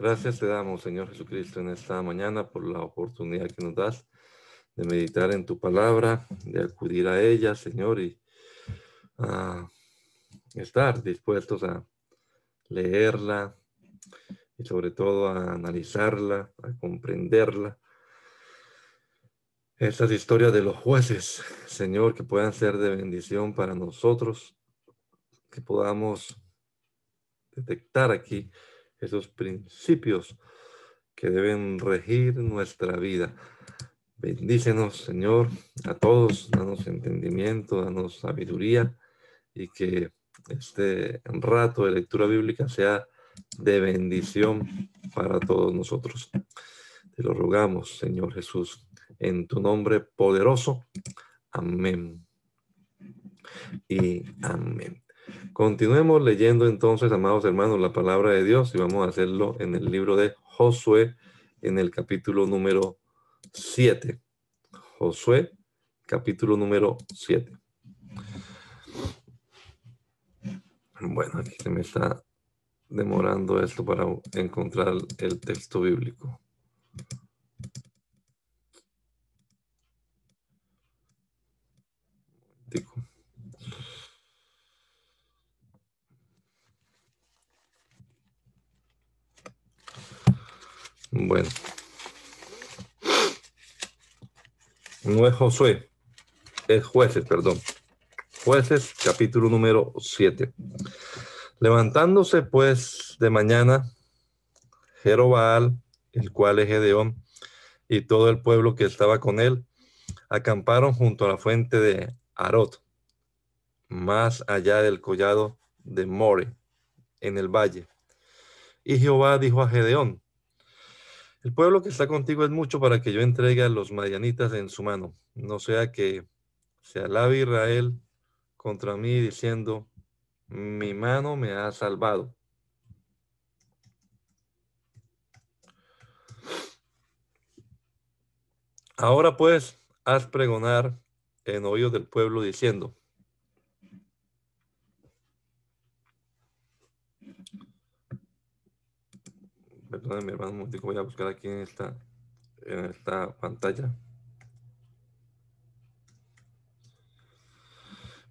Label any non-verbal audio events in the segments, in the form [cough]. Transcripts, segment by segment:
Gracias te damos, Señor Jesucristo, en esta mañana por la oportunidad que nos das de meditar en tu palabra, de acudir a ella, Señor, y a estar dispuestos a leerla y sobre todo a analizarla, a comprenderla. Estas historias de los jueces, Señor, que puedan ser de bendición para nosotros, que podamos detectar aquí esos principios que deben regir nuestra vida. Bendícenos, Señor, a todos, danos entendimiento, danos sabiduría y que este rato de lectura bíblica sea de bendición para todos nosotros. Te lo rogamos, Señor Jesús, en tu nombre poderoso. Amén. Y amén. Continuemos leyendo entonces, amados hermanos, la palabra de Dios y vamos a hacerlo en el libro de Josué, en el capítulo número 7. Josué, capítulo número 7. Bueno, aquí se me está demorando esto para encontrar el texto bíblico. Bueno. No es Josué, es jueces, perdón. Jueces, capítulo número 7. Levantándose pues de mañana, Jerobaal, el cual es Gedeón, y todo el pueblo que estaba con él, acamparon junto a la fuente de Arot, más allá del collado de More, en el valle. Y Jehová dijo a Gedeón, el pueblo que está contigo es mucho para que yo entregue a los madianitas en su mano. No sea que se alabe Israel contra mí diciendo, mi mano me ha salvado. Ahora pues, haz pregonar en oídos del pueblo diciendo, Perdónenme, mi hermano, un voy a buscar aquí en esta, en esta pantalla.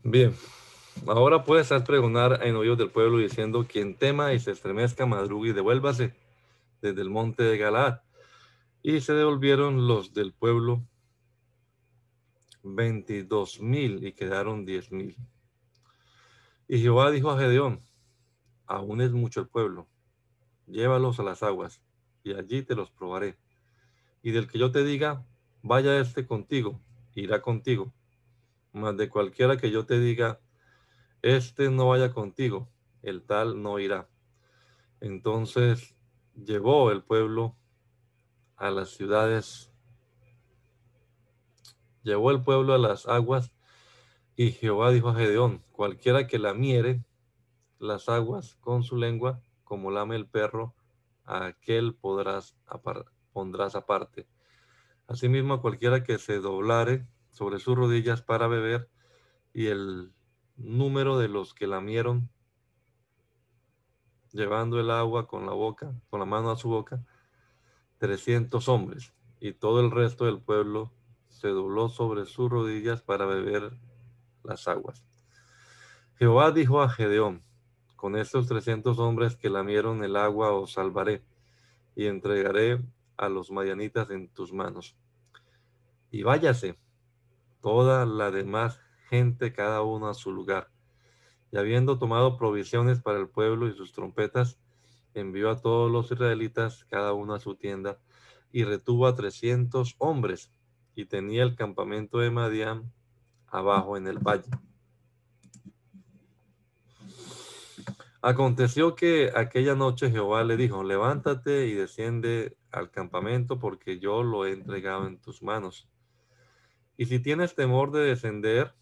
Bien, ahora puedes pregonar en oídos del pueblo diciendo, quien tema y se estremezca, madrugue y devuélvase desde el monte de Galaad. Y se devolvieron los del pueblo veintidós mil y quedaron diez mil. Y Jehová dijo a Gedeón, aún es mucho el pueblo llévalos a las aguas, y allí te los probaré. Y del que yo te diga, vaya este contigo, irá contigo. Mas de cualquiera que yo te diga, este no vaya contigo, el tal no irá. Entonces llevó el pueblo a las ciudades, llevó el pueblo a las aguas, y Jehová dijo a Gedeón, cualquiera que la miere las aguas con su lengua, como lame el perro, a aquel podrás pondrás aparte. Asimismo, cualquiera que se doblare sobre sus rodillas para beber, y el número de los que lamieron, llevando el agua con la boca, con la mano a su boca, trescientos hombres, y todo el resto del pueblo se dobló sobre sus rodillas para beber las aguas. Jehová dijo a Gedeón, con estos trescientos hombres que lamieron el agua os salvaré, y entregaré a los madianitas en tus manos. Y váyase toda la demás gente, cada uno a su lugar. Y habiendo tomado provisiones para el pueblo y sus trompetas, envió a todos los israelitas, cada uno a su tienda, y retuvo a trescientos hombres, y tenía el campamento de Madián abajo en el valle. Aconteció que aquella noche Jehová le dijo, levántate y desciende al campamento porque yo lo he entregado en tus manos. Y si tienes temor de descender,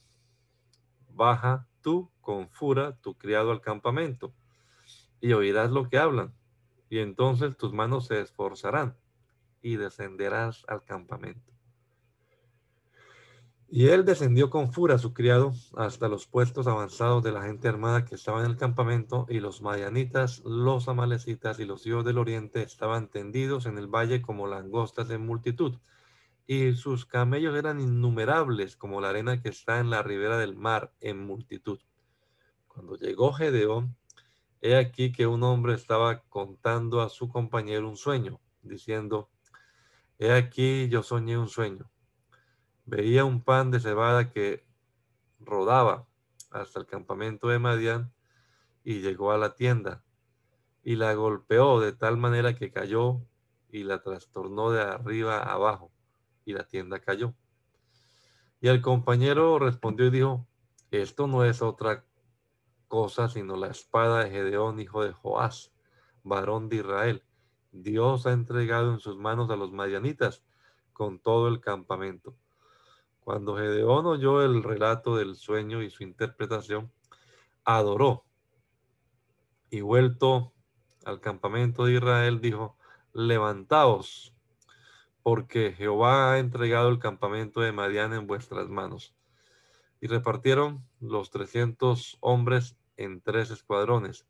baja tú con fura tu criado al campamento y oirás lo que hablan. Y entonces tus manos se esforzarán y descenderás al campamento. Y él descendió con fura su criado hasta los puestos avanzados de la gente armada que estaba en el campamento, y los madianitas, los amalecitas y los hijos del oriente estaban tendidos en el valle como langostas en multitud, y sus camellos eran innumerables como la arena que está en la ribera del mar en multitud. Cuando llegó Gedeón, he aquí que un hombre estaba contando a su compañero un sueño, diciendo, he aquí yo soñé un sueño veía un pan de cebada que rodaba hasta el campamento de Madián y llegó a la tienda y la golpeó de tal manera que cayó y la trastornó de arriba abajo y la tienda cayó. Y el compañero respondió y dijo, esto no es otra cosa sino la espada de Gedeón, hijo de Joás, varón de Israel. Dios ha entregado en sus manos a los madianitas con todo el campamento. Cuando Gedeón oyó el relato del sueño y su interpretación, adoró y vuelto al campamento de Israel dijo, levantaos, porque Jehová ha entregado el campamento de Madián en vuestras manos. Y repartieron los trescientos hombres en tres escuadrones.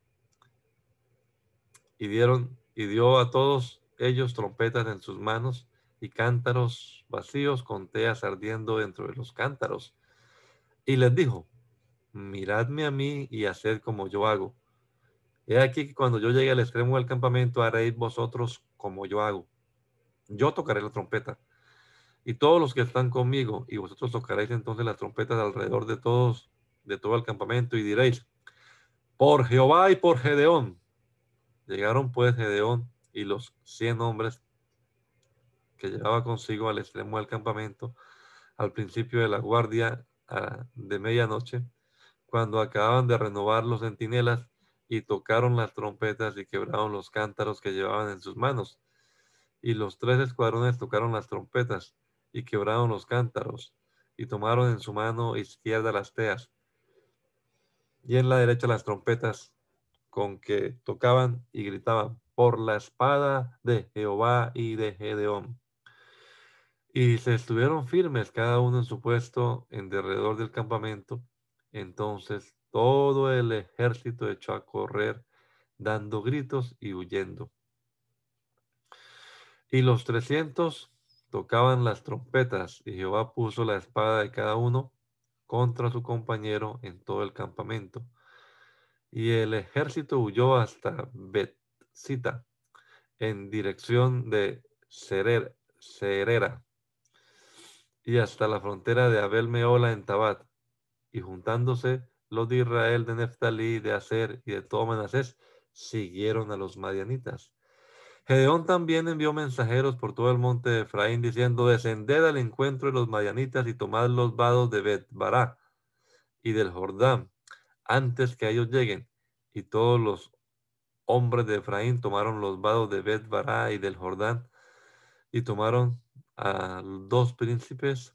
Y dieron y dio a todos ellos trompetas en sus manos y cántaros vacíos con teas ardiendo dentro de los cántaros. Y les dijo, miradme a mí y haced como yo hago. He aquí que cuando yo llegue al extremo del campamento haréis vosotros como yo hago. Yo tocaré la trompeta y todos los que están conmigo y vosotros tocaréis entonces las trompetas alrededor de todos, de todo el campamento y diréis, por Jehová y por Gedeón. Llegaron pues Gedeón y los cien hombres que llevaba consigo al extremo del campamento al principio de la guardia de medianoche, cuando acababan de renovar los centinelas y tocaron las trompetas y quebraron los cántaros que llevaban en sus manos. Y los tres escuadrones tocaron las trompetas y quebraron los cántaros y tomaron en su mano izquierda las teas y en la derecha las trompetas con que tocaban y gritaban por la espada de Jehová y de Gedeón. Y se estuvieron firmes cada uno en su puesto en derredor del campamento. Entonces todo el ejército echó a correr, dando gritos y huyendo. Y los trescientos tocaban las trompetas, y Jehová puso la espada de cada uno contra su compañero en todo el campamento. Y el ejército huyó hasta Betzita, en dirección de Serera y hasta la frontera de Abel Meola en Tabat, y juntándose los de Israel, de Neftalí, de Aser y de todo Manasés, siguieron a los madianitas. Gedeón también envió mensajeros por todo el monte de Efraín, diciendo, descended al encuentro de los madianitas y tomad los vados de Bet Bará y del Jordán, antes que ellos lleguen. Y todos los hombres de Efraín tomaron los vados de Bet Bará y del Jordán, y tomaron a dos príncipes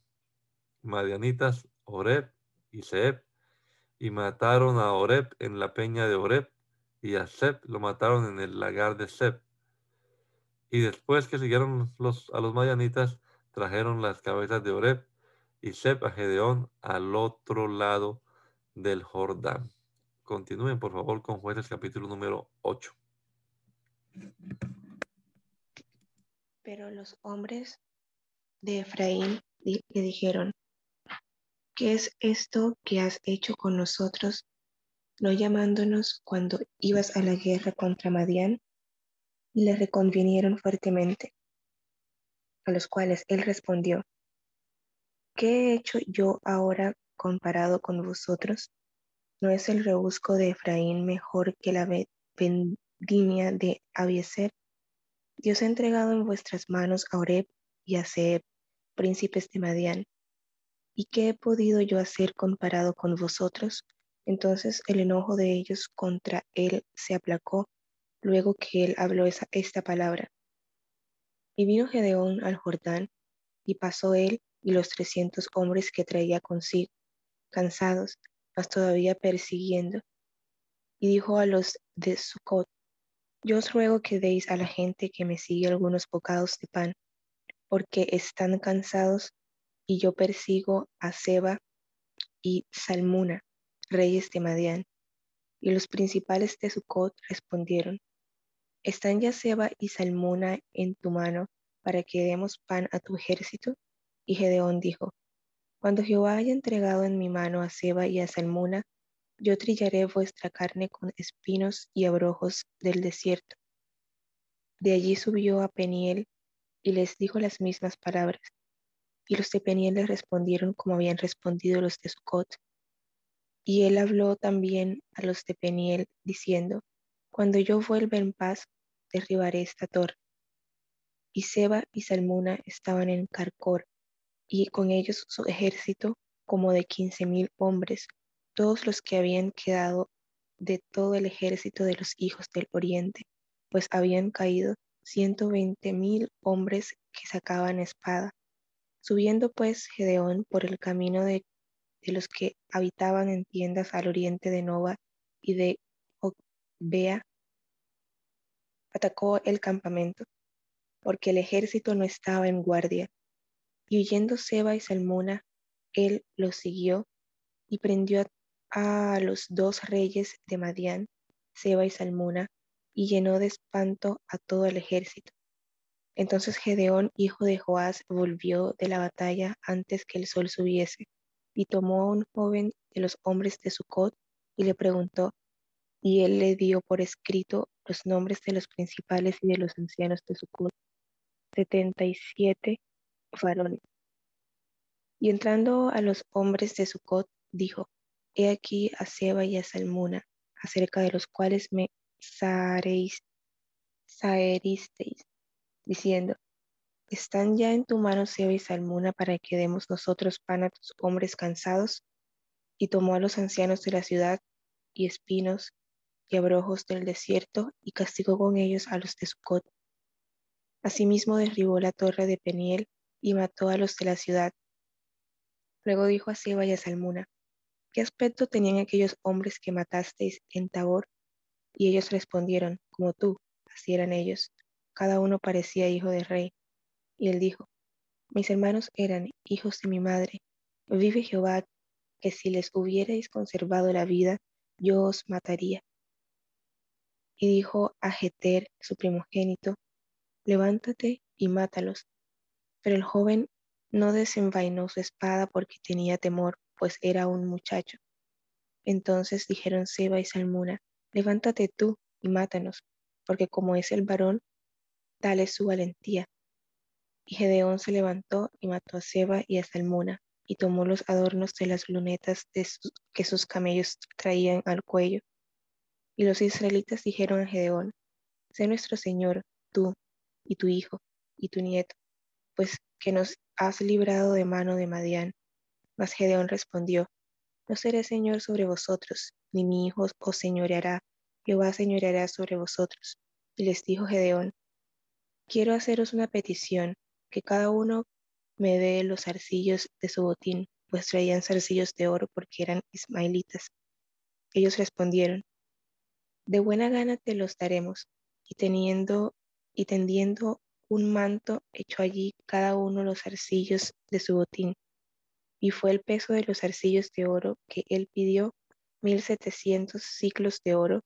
madianitas, Oreb y Seb, y mataron a Oreb en la peña de Oreb, y a Seb lo mataron en el lagar de Seb. Y después que siguieron los, a los madianitas, trajeron las cabezas de Oreb y Seb a Gedeón al otro lado del Jordán. Continúen, por favor, con jueces capítulo número 8. Pero los hombres de Efraín le dijeron, ¿qué es esto que has hecho con nosotros, no llamándonos cuando ibas a la guerra contra Madián? Y le reconvinieron fuertemente, a los cuales él respondió, ¿qué he hecho yo ahora comparado con vosotros? ¿No es el rebusco de Efraín mejor que la vendimia de Abieser? Dios ha entregado en vuestras manos a Oreb y a Seb, príncipes de Madián. ¿Y qué he podido yo hacer comparado con vosotros? Entonces el enojo de ellos contra él se aplacó luego que él habló esa, esta palabra. Y vino Gedeón al Jordán, y pasó él y los trescientos hombres que traía consigo, cansados, mas todavía persiguiendo. Y dijo a los de Sucot, yo os ruego que deis a la gente que me sigue algunos bocados de pan, porque están cansados, y yo persigo a Seba y Salmuna, reyes de Madián. Y los principales de Sucot respondieron, ¿Están ya Seba y Salmuna en tu mano para que demos pan a tu ejército? Y Gedeón dijo, Cuando Jehová haya entregado en mi mano a Seba y a Salmuna, yo trillaré vuestra carne con espinos y abrojos del desierto. De allí subió a Peniel y les dijo las mismas palabras. Y los de Peniel les respondieron como habían respondido los de Sucot. Y él habló también a los de Peniel, diciendo, Cuando yo vuelva en paz, derribaré esta torre. Y Seba y Salmuna estaban en Carcor, y con ellos su ejército como de quince mil hombres, todos los que habían quedado de todo el ejército de los hijos del oriente, pues habían caído ciento veinte mil hombres que sacaban espada. Subiendo pues Gedeón por el camino de, los que habitaban en tiendas al oriente de Nova y de Bea, atacó el campamento, porque el ejército no estaba en guardia. Y huyendo Seba y Salmuna, él los siguió y prendió a, a los dos reyes de Madián, Seba y Salmuna, y llenó de espanto a todo el ejército. Entonces Gedeón, hijo de Joás, volvió de la batalla antes que el sol subiese, y tomó a un joven de los hombres de Sucot y le preguntó, y él le dio por escrito los nombres de los principales y de los ancianos de Sucot, setenta y siete varones. Y entrando a los hombres de Sucot, dijo, He aquí a Seba y a Salmuna, acerca de los cuales me saeristeis, diciendo, ¿están ya en tu mano Seba y Salmuna para que demos nosotros pan a tus hombres cansados? Y tomó a los ancianos de la ciudad y espinos y abrojos del desierto y castigó con ellos a los de Sucot. Asimismo derribó la torre de Peniel y mató a los de la ciudad. Luego dijo a Seba y a Salmuna, ¿qué aspecto tenían aquellos hombres que matasteis en Tabor? Y ellos respondieron, como tú, así eran ellos. Cada uno parecía hijo de rey. Y él dijo, mis hermanos eran hijos de mi madre. Vive Jehová, que si les hubierais conservado la vida, yo os mataría. Y dijo a Jeter, su primogénito, levántate y mátalos. Pero el joven no desenvainó su espada porque tenía temor, pues era un muchacho. Entonces dijeron Seba y Salmuna, levántate tú y mátanos, porque como es el varón, tal es su valentía. Y Gedeón se levantó y mató a Seba y a Salmuna, y tomó los adornos de las lunetas de que sus camellos traían al cuello. Y los israelitas dijeron a Gedeón, sé nuestro Señor, tú, y tu hijo, y tu nieto, pues que nos has librado de mano de Madián. Mas Gedeón respondió, no seré Señor sobre vosotros, ni mi hijo os señoreará, Jehová señoreará sobre vosotros. Y les dijo Gedeón, quiero haceros una petición, que cada uno me dé los zarcillos de su botín, pues traían zarcillos de oro porque eran ismaelitas. Ellos respondieron, de buena gana te los daremos, y teniendo y tendiendo un manto echó allí cada uno los arcillos de su botín, y fue el peso de los arcillos de oro que él pidió mil setecientos ciclos de oro,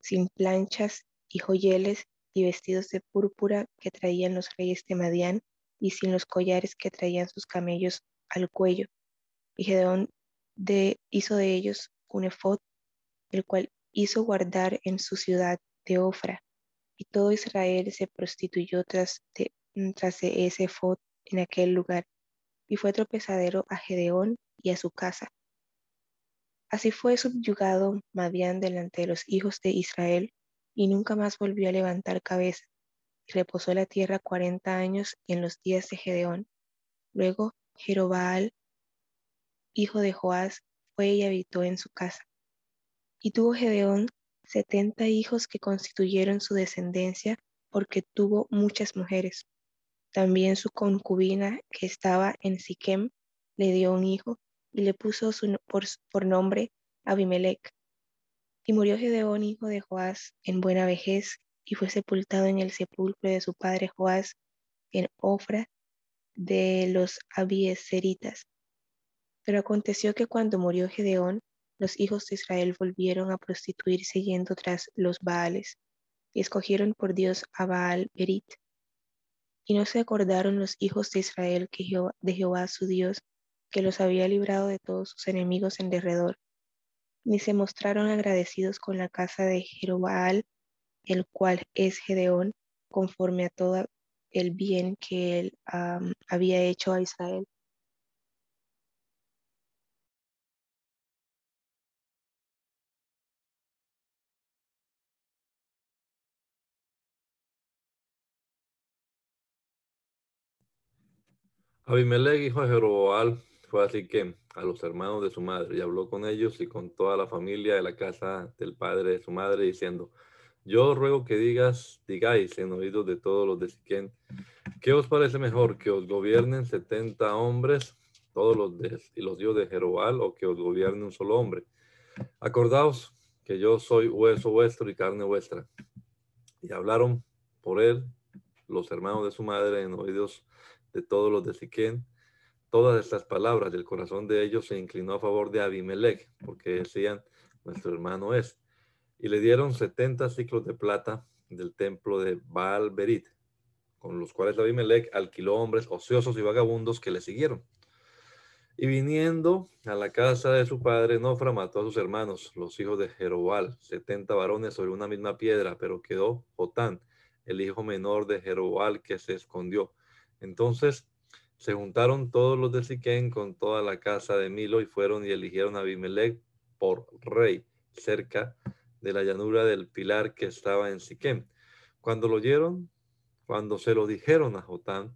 sin planchas y joyeles y vestidos de púrpura que traían los reyes de Madián, y sin los collares que traían sus camellos al cuello. Y Gedeón de, hizo de ellos un efod, el cual hizo guardar en su ciudad de Ofra, y todo Israel se prostituyó tras de, tras de ese efod en aquel lugar, y fue tropezadero a Gedeón y a su casa. Así fue subyugado Madián delante de los hijos de Israel, y nunca más volvió a levantar cabeza, y reposó la tierra cuarenta años en los días de Gedeón. Luego Jerobaal, hijo de Joás, fue y habitó en su casa. Y tuvo Gedeón setenta hijos que constituyeron su descendencia porque tuvo muchas mujeres. También su concubina que estaba en Siquem le dio un hijo y le puso su, por, por nombre Abimelech. Y murió Gedeón, hijo de Joás, en buena vejez, y fue sepultado en el sepulcro de su padre Joás, en Ofra de los Abieseritas. Pero aconteció que cuando murió Gedeón, los hijos de Israel volvieron a prostituirse yendo tras los Baales, y escogieron por Dios a Baal Berit. Y no se acordaron los hijos de Israel que de Jehová su Dios, que los había librado de todos sus enemigos en derredor, ni se mostraron agradecidos con la casa de Jerobaal, el cual es Gedeón, conforme a todo el bien que él había hecho a Israel. Abimelech, hijo de Jeroboal, fue así que a los hermanos de su madre y habló con ellos y con toda la familia de la casa del padre de su madre, diciendo, yo ruego que digas, digáis en oídos de todos los de Siquén, ¿qué os parece mejor, que os gobiernen setenta hombres, todos los de, y los hijos de Jerobal, o que os gobierne un solo hombre? Acordaos que yo soy hueso vuestro y carne vuestra. Y hablaron por él los hermanos de su madre en oídos de todos los de Siquén, todas estas palabras, del corazón de ellos se inclinó a favor de Abimelech, porque decían, nuestro hermano es y le dieron 70 ciclos de plata del templo de Baal Berit, con los cuales Abimelech alquiló hombres ociosos y vagabundos que le siguieron. Y viniendo a la casa de su padre, Nofra mató a sus hermanos, los hijos de Jerobal, 70 varones sobre una misma piedra, pero quedó Jotán, el hijo menor de Jerobal, que se escondió. Entonces se juntaron todos los de Siquén con toda la casa de Milo y fueron y eligieron a Abimelech por rey cerca de la llanura del pilar que estaba en Siquem. Cuando lo oyeron, cuando se lo dijeron a Jotán,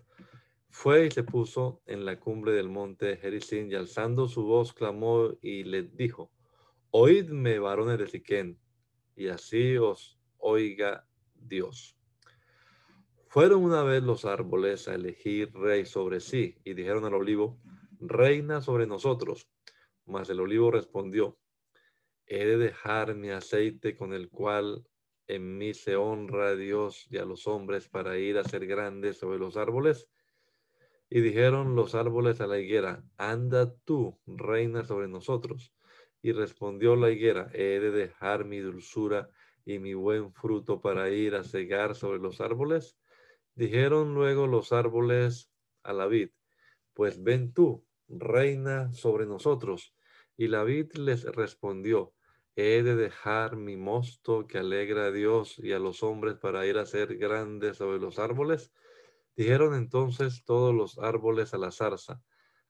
fue y se puso en la cumbre del monte Jericín y alzando su voz clamó y le dijo, Oídme, varones de Siquén, y así os oiga Dios. Fueron una vez los árboles a elegir rey sobre sí y dijeron al olivo, reina sobre nosotros. Mas el olivo respondió, he de dejar mi aceite con el cual en mí se honra a Dios y a los hombres para ir a ser grandes sobre los árboles. Y dijeron los árboles a la higuera, anda tú, reina sobre nosotros. Y respondió la higuera, he de dejar mi dulzura y mi buen fruto para ir a cegar sobre los árboles. Dijeron luego los árboles a la vid, pues ven tú, reina sobre nosotros. Y la vid les respondió, he de dejar mi mosto que alegra a Dios y a los hombres para ir a ser grandes sobre los árboles. Dijeron entonces todos los árboles a la zarza,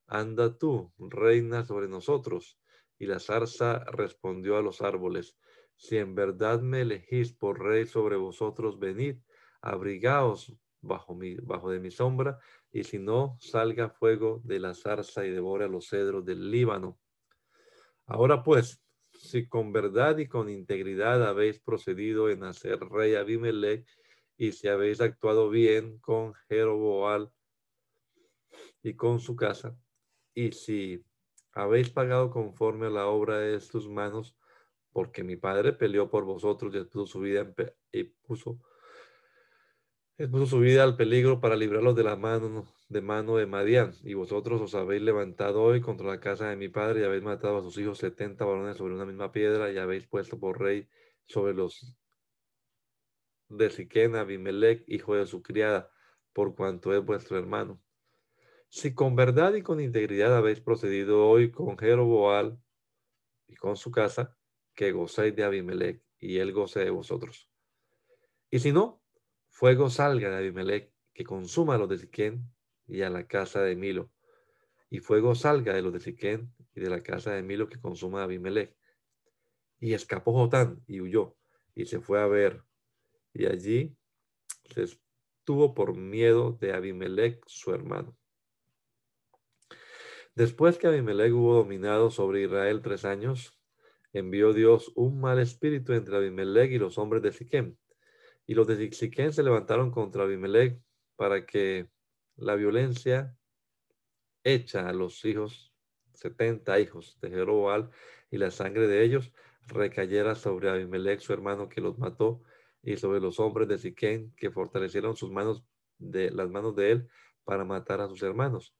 anda tú, reina sobre nosotros. Y la zarza respondió a los árboles, si en verdad me elegís por rey sobre vosotros, venid, abrigaos bajo, mi, bajo de mi sombra, y si no, salga fuego de la zarza y devore a los cedros del Líbano. Ahora pues, si con verdad y con integridad habéis procedido en hacer rey Abimelech, y si habéis actuado bien con Jeroboal y con su casa, y si habéis pagado conforme a la obra de tus manos, porque mi padre peleó por vosotros y puso su vida y puso puso su vida al peligro para librarlos de la mano de mano de Madián. Y vosotros os habéis levantado hoy contra la casa de mi padre y habéis matado a sus hijos setenta varones sobre una misma piedra y habéis puesto por rey sobre los de Siquén Abimelech, hijo de su criada, por cuanto es vuestro hermano. Si con verdad y con integridad habéis procedido hoy con Jeroboal y con su casa, que gocéis de Abimelech y él goce de vosotros. Y si no, Fuego salga de Abimelech, que consuma a los de Siquén y a la casa de Milo. Y fuego salga de los de Siquén y de la casa de Milo, que consuma a Abimelech. Y escapó Jotán y huyó, y se fue a ver. Y allí se estuvo por miedo de Abimelech, su hermano. Después que Abimelech hubo dominado sobre Israel tres años, envió Dios un mal espíritu entre Abimelech y los hombres de Siquem. Y los de Siquem se levantaron contra Abimelech para que la violencia hecha a los hijos, 70 hijos de Jeroboam, y la sangre de ellos recayera sobre Abimelech, su hermano, que los mató, y sobre los hombres de Siquem, que fortalecieron sus manos de las manos de él para matar a sus hermanos.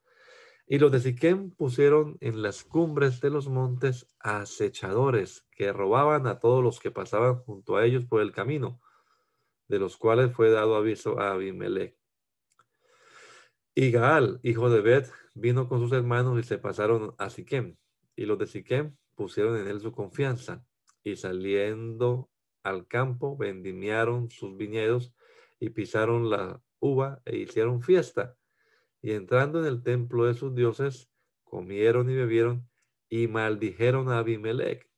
Y los de Siquem pusieron en las cumbres de los montes acechadores que robaban a todos los que pasaban junto a ellos por el camino, de los cuales fue dado aviso a Abimelech. Y Gaal, hijo de Bet, vino con sus hermanos y se pasaron a Siquem. Y los de Siquem pusieron en él su confianza. Y saliendo al campo, vendimiaron sus viñedos y pisaron la uva e hicieron fiesta y entrando en el templo de sus dioses, comieron y bebieron y maldijeron a Abimelech.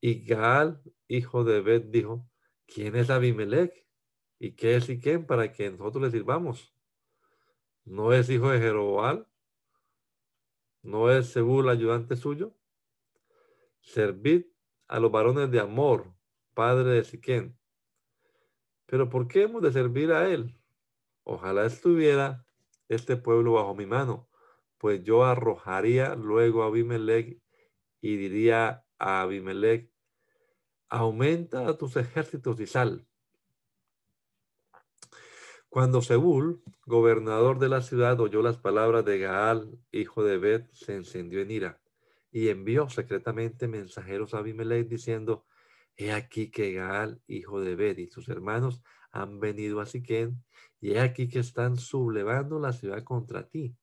Y Gaal, hijo de Bet, dijo, ¿quién es Abimelech? ¿Y qué es Siquem para que nosotros le sirvamos? ¿No es hijo de Jeroboam? ¿No es Sebul ayudante suyo? Servid a los varones de Amor, padre de Siquem. Pero ¿por qué hemos de servir a él? Ojalá estuviera este pueblo bajo mi mano, pues yo arrojaría luego a Abimelech y diría a Abimelech, aumenta a tus ejércitos y sal. Cuando Seúl, gobernador de la ciudad, oyó las palabras de Gaal, hijo de Bet, se encendió en ira y envió secretamente mensajeros a Abimelech diciendo, He aquí que Gaal, hijo de Bet, y sus hermanos han venido a Siquén y he aquí que están sublevando la ciudad contra ti.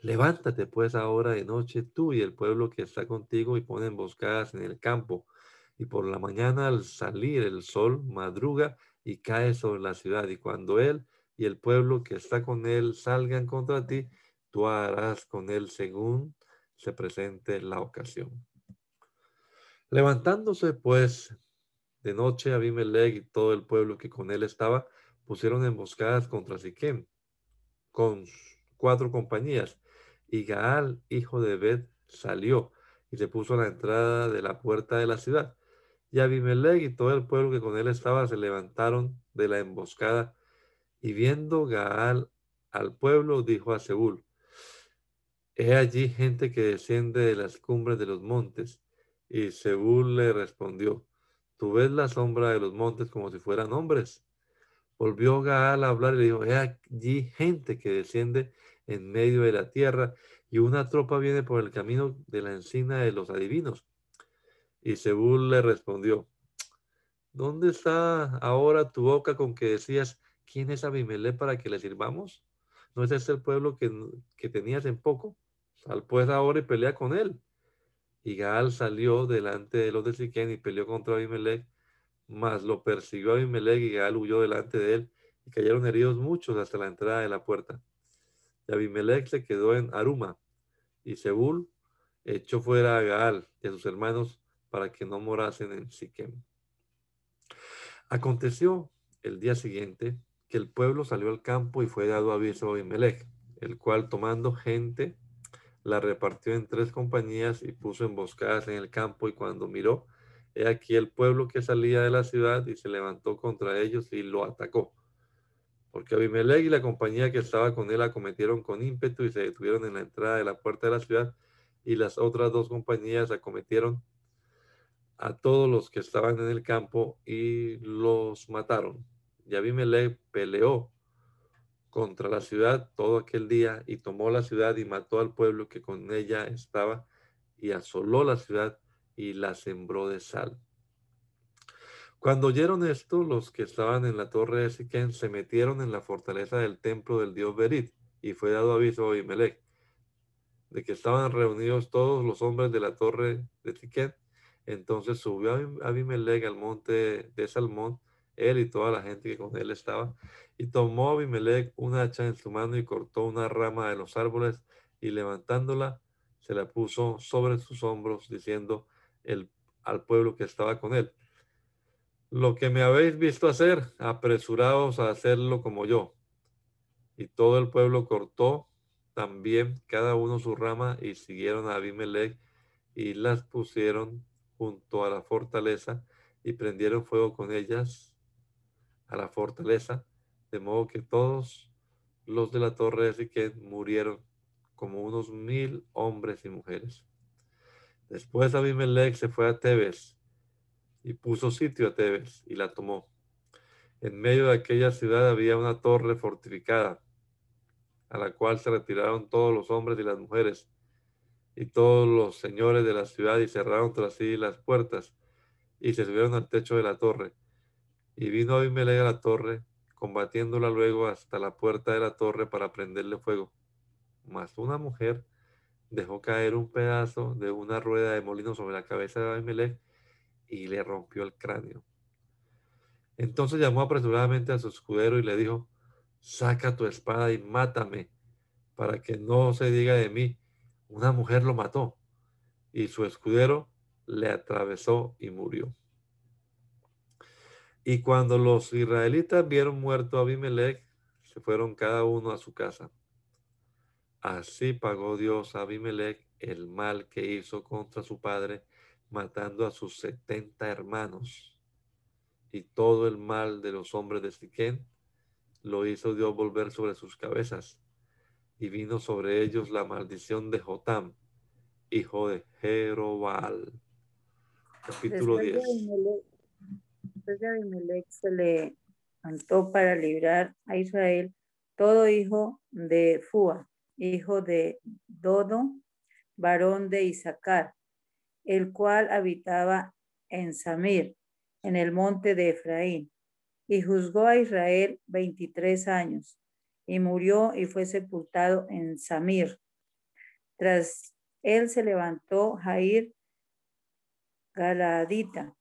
Levántate pues ahora de noche tú y el pueblo que está contigo y pon emboscadas en el campo. Y por la mañana al salir el sol madruga y cae sobre la ciudad. Y cuando él y el pueblo que está con él salgan contra ti, tú harás con él según se presente la ocasión. Levantándose pues de noche Abimelech y todo el pueblo que con él estaba, pusieron emboscadas contra Siquem con cuatro compañías. Y Gaal, hijo de Bet, salió y se puso a la entrada de la puerta de la ciudad. Y Abimelech y todo el pueblo que con él estaba se levantaron de la emboscada. Y viendo Gaal al pueblo, dijo a Seúl, He allí gente que desciende de las cumbres de los montes. Y Seúl le respondió, Tú ves la sombra de los montes como si fueran hombres. Volvió Gaal a hablar y le dijo, he allí gente que desciende en medio de la tierra y una tropa viene por el camino de la encina de los adivinos. Y Seúl le respondió, ¿dónde está ahora tu boca con que decías, ¿quién es Abimelech para que le sirvamos? ¿No es este el pueblo que, que tenías en poco? Sal pues ahora y pelea con él. Y Gaal salió delante de los de Siquén y peleó contra Abimelech mas lo persiguió Abimelech y Gaal huyó delante de él y cayeron heridos muchos hasta la entrada de la puerta. Y Abimelech se quedó en Aruma y Seúl echó fuera a Gaal y a sus hermanos para que no morasen en Siquem. Aconteció el día siguiente que el pueblo salió al campo y fue dado aviso a Abimelech, el cual tomando gente la repartió en tres compañías y puso emboscadas en el campo y cuando miró, He aquí el pueblo que salía de la ciudad y se levantó contra ellos y lo atacó. Porque Abimelech y la compañía que estaba con él acometieron con ímpetu y se detuvieron en la entrada de la puerta de la ciudad y las otras dos compañías acometieron a todos los que estaban en el campo y los mataron. Y Abimelech peleó contra la ciudad todo aquel día y tomó la ciudad y mató al pueblo que con ella estaba y asoló la ciudad y la sembró de sal. Cuando oyeron esto, los que estaban en la torre de Siquén se metieron en la fortaleza del templo del dios Berit, y fue dado aviso a Abimelech de que estaban reunidos todos los hombres de la torre de Siquén. Entonces subió Abimelech al monte de Salmón, él y toda la gente que con él estaba, y tomó Abimelech una hacha en su mano y cortó una rama de los árboles, y levantándola, se la puso sobre sus hombros, diciendo, al pueblo que estaba con él. Lo que me habéis visto hacer, apresuraos a hacerlo como yo. Y todo el pueblo cortó también cada uno su rama y siguieron a Abimelech y las pusieron junto a la fortaleza y prendieron fuego con ellas a la fortaleza, de modo que todos los de la torre de Siquén murieron, como unos mil hombres y mujeres. Después Abimelech se fue a Tebes y puso sitio a Tebes y la tomó. En medio de aquella ciudad había una torre fortificada, a la cual se retiraron todos los hombres y las mujeres y todos los señores de la ciudad y cerraron tras sí las puertas y se subieron al techo de la torre. Y vino Abimelech a la torre, combatiéndola luego hasta la puerta de la torre para prenderle fuego. Mas una mujer dejó caer un pedazo de una rueda de molino sobre la cabeza de Abimelech y le rompió el cráneo. Entonces llamó apresuradamente a su escudero y le dijo, saca tu espada y mátame, para que no se diga de mí, una mujer lo mató. Y su escudero le atravesó y murió. Y cuando los israelitas vieron muerto a Abimelech, se fueron cada uno a su casa. Así pagó Dios a Abimelech el mal que hizo contra su padre, matando a sus setenta hermanos y todo el mal de los hombres de Siquén lo hizo Dios volver sobre sus cabezas, y vino sobre ellos la maldición de Jotam, hijo de Jerobal. Capítulo 10. Después de Abimelech se le levantó para librar a Israel todo hijo de Fua, hijo de Dodo, varón de Isaacar, el cual habitaba en Samir, en el monte de Efraín, y juzgó a Israel veintitrés años, y murió y fue sepultado en Samir. Tras él se levantó Jair Galadita,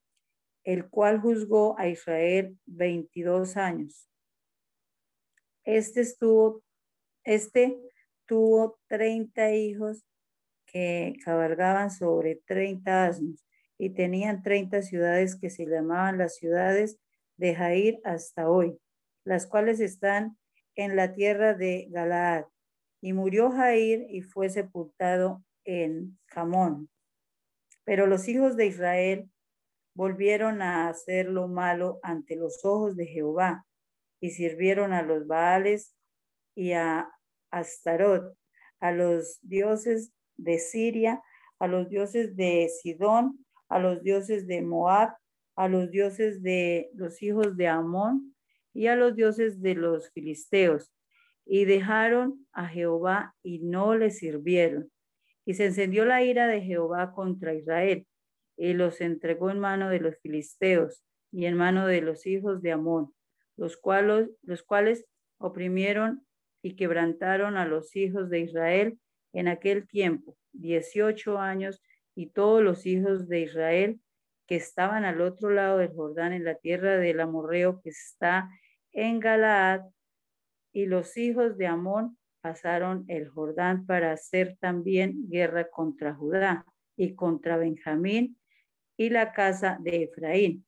el cual juzgó a Israel veintidós años. Este estuvo, este tuvo treinta hijos que cabalgaban sobre treinta asnos y tenían 30 ciudades que se llamaban las ciudades de Jair hasta hoy, las cuales están en la tierra de Galaad. Y murió Jair y fue sepultado en Jamón. Pero los hijos de Israel volvieron a hacer lo malo ante los ojos de Jehová y sirvieron a los Baales y a Astarot, a los dioses de Siria, a los dioses de Sidón a los dioses de Moab, a los dioses de los hijos de Amón y a los dioses de los filisteos. Y dejaron a Jehová y no le sirvieron. Y se encendió la ira de Jehová contra Israel y los entregó en mano de los filisteos y en mano de los hijos de Amón, los cuales, los cuales oprimieron y quebrantaron a los hijos de Israel en aquel tiempo, dieciocho años y todos los hijos de Israel que estaban al otro lado del Jordán en la tierra del amorreo que está en Galaad, y los hijos de Amón pasaron el Jordán para hacer también guerra contra Judá y contra Benjamín y la casa de Efraín.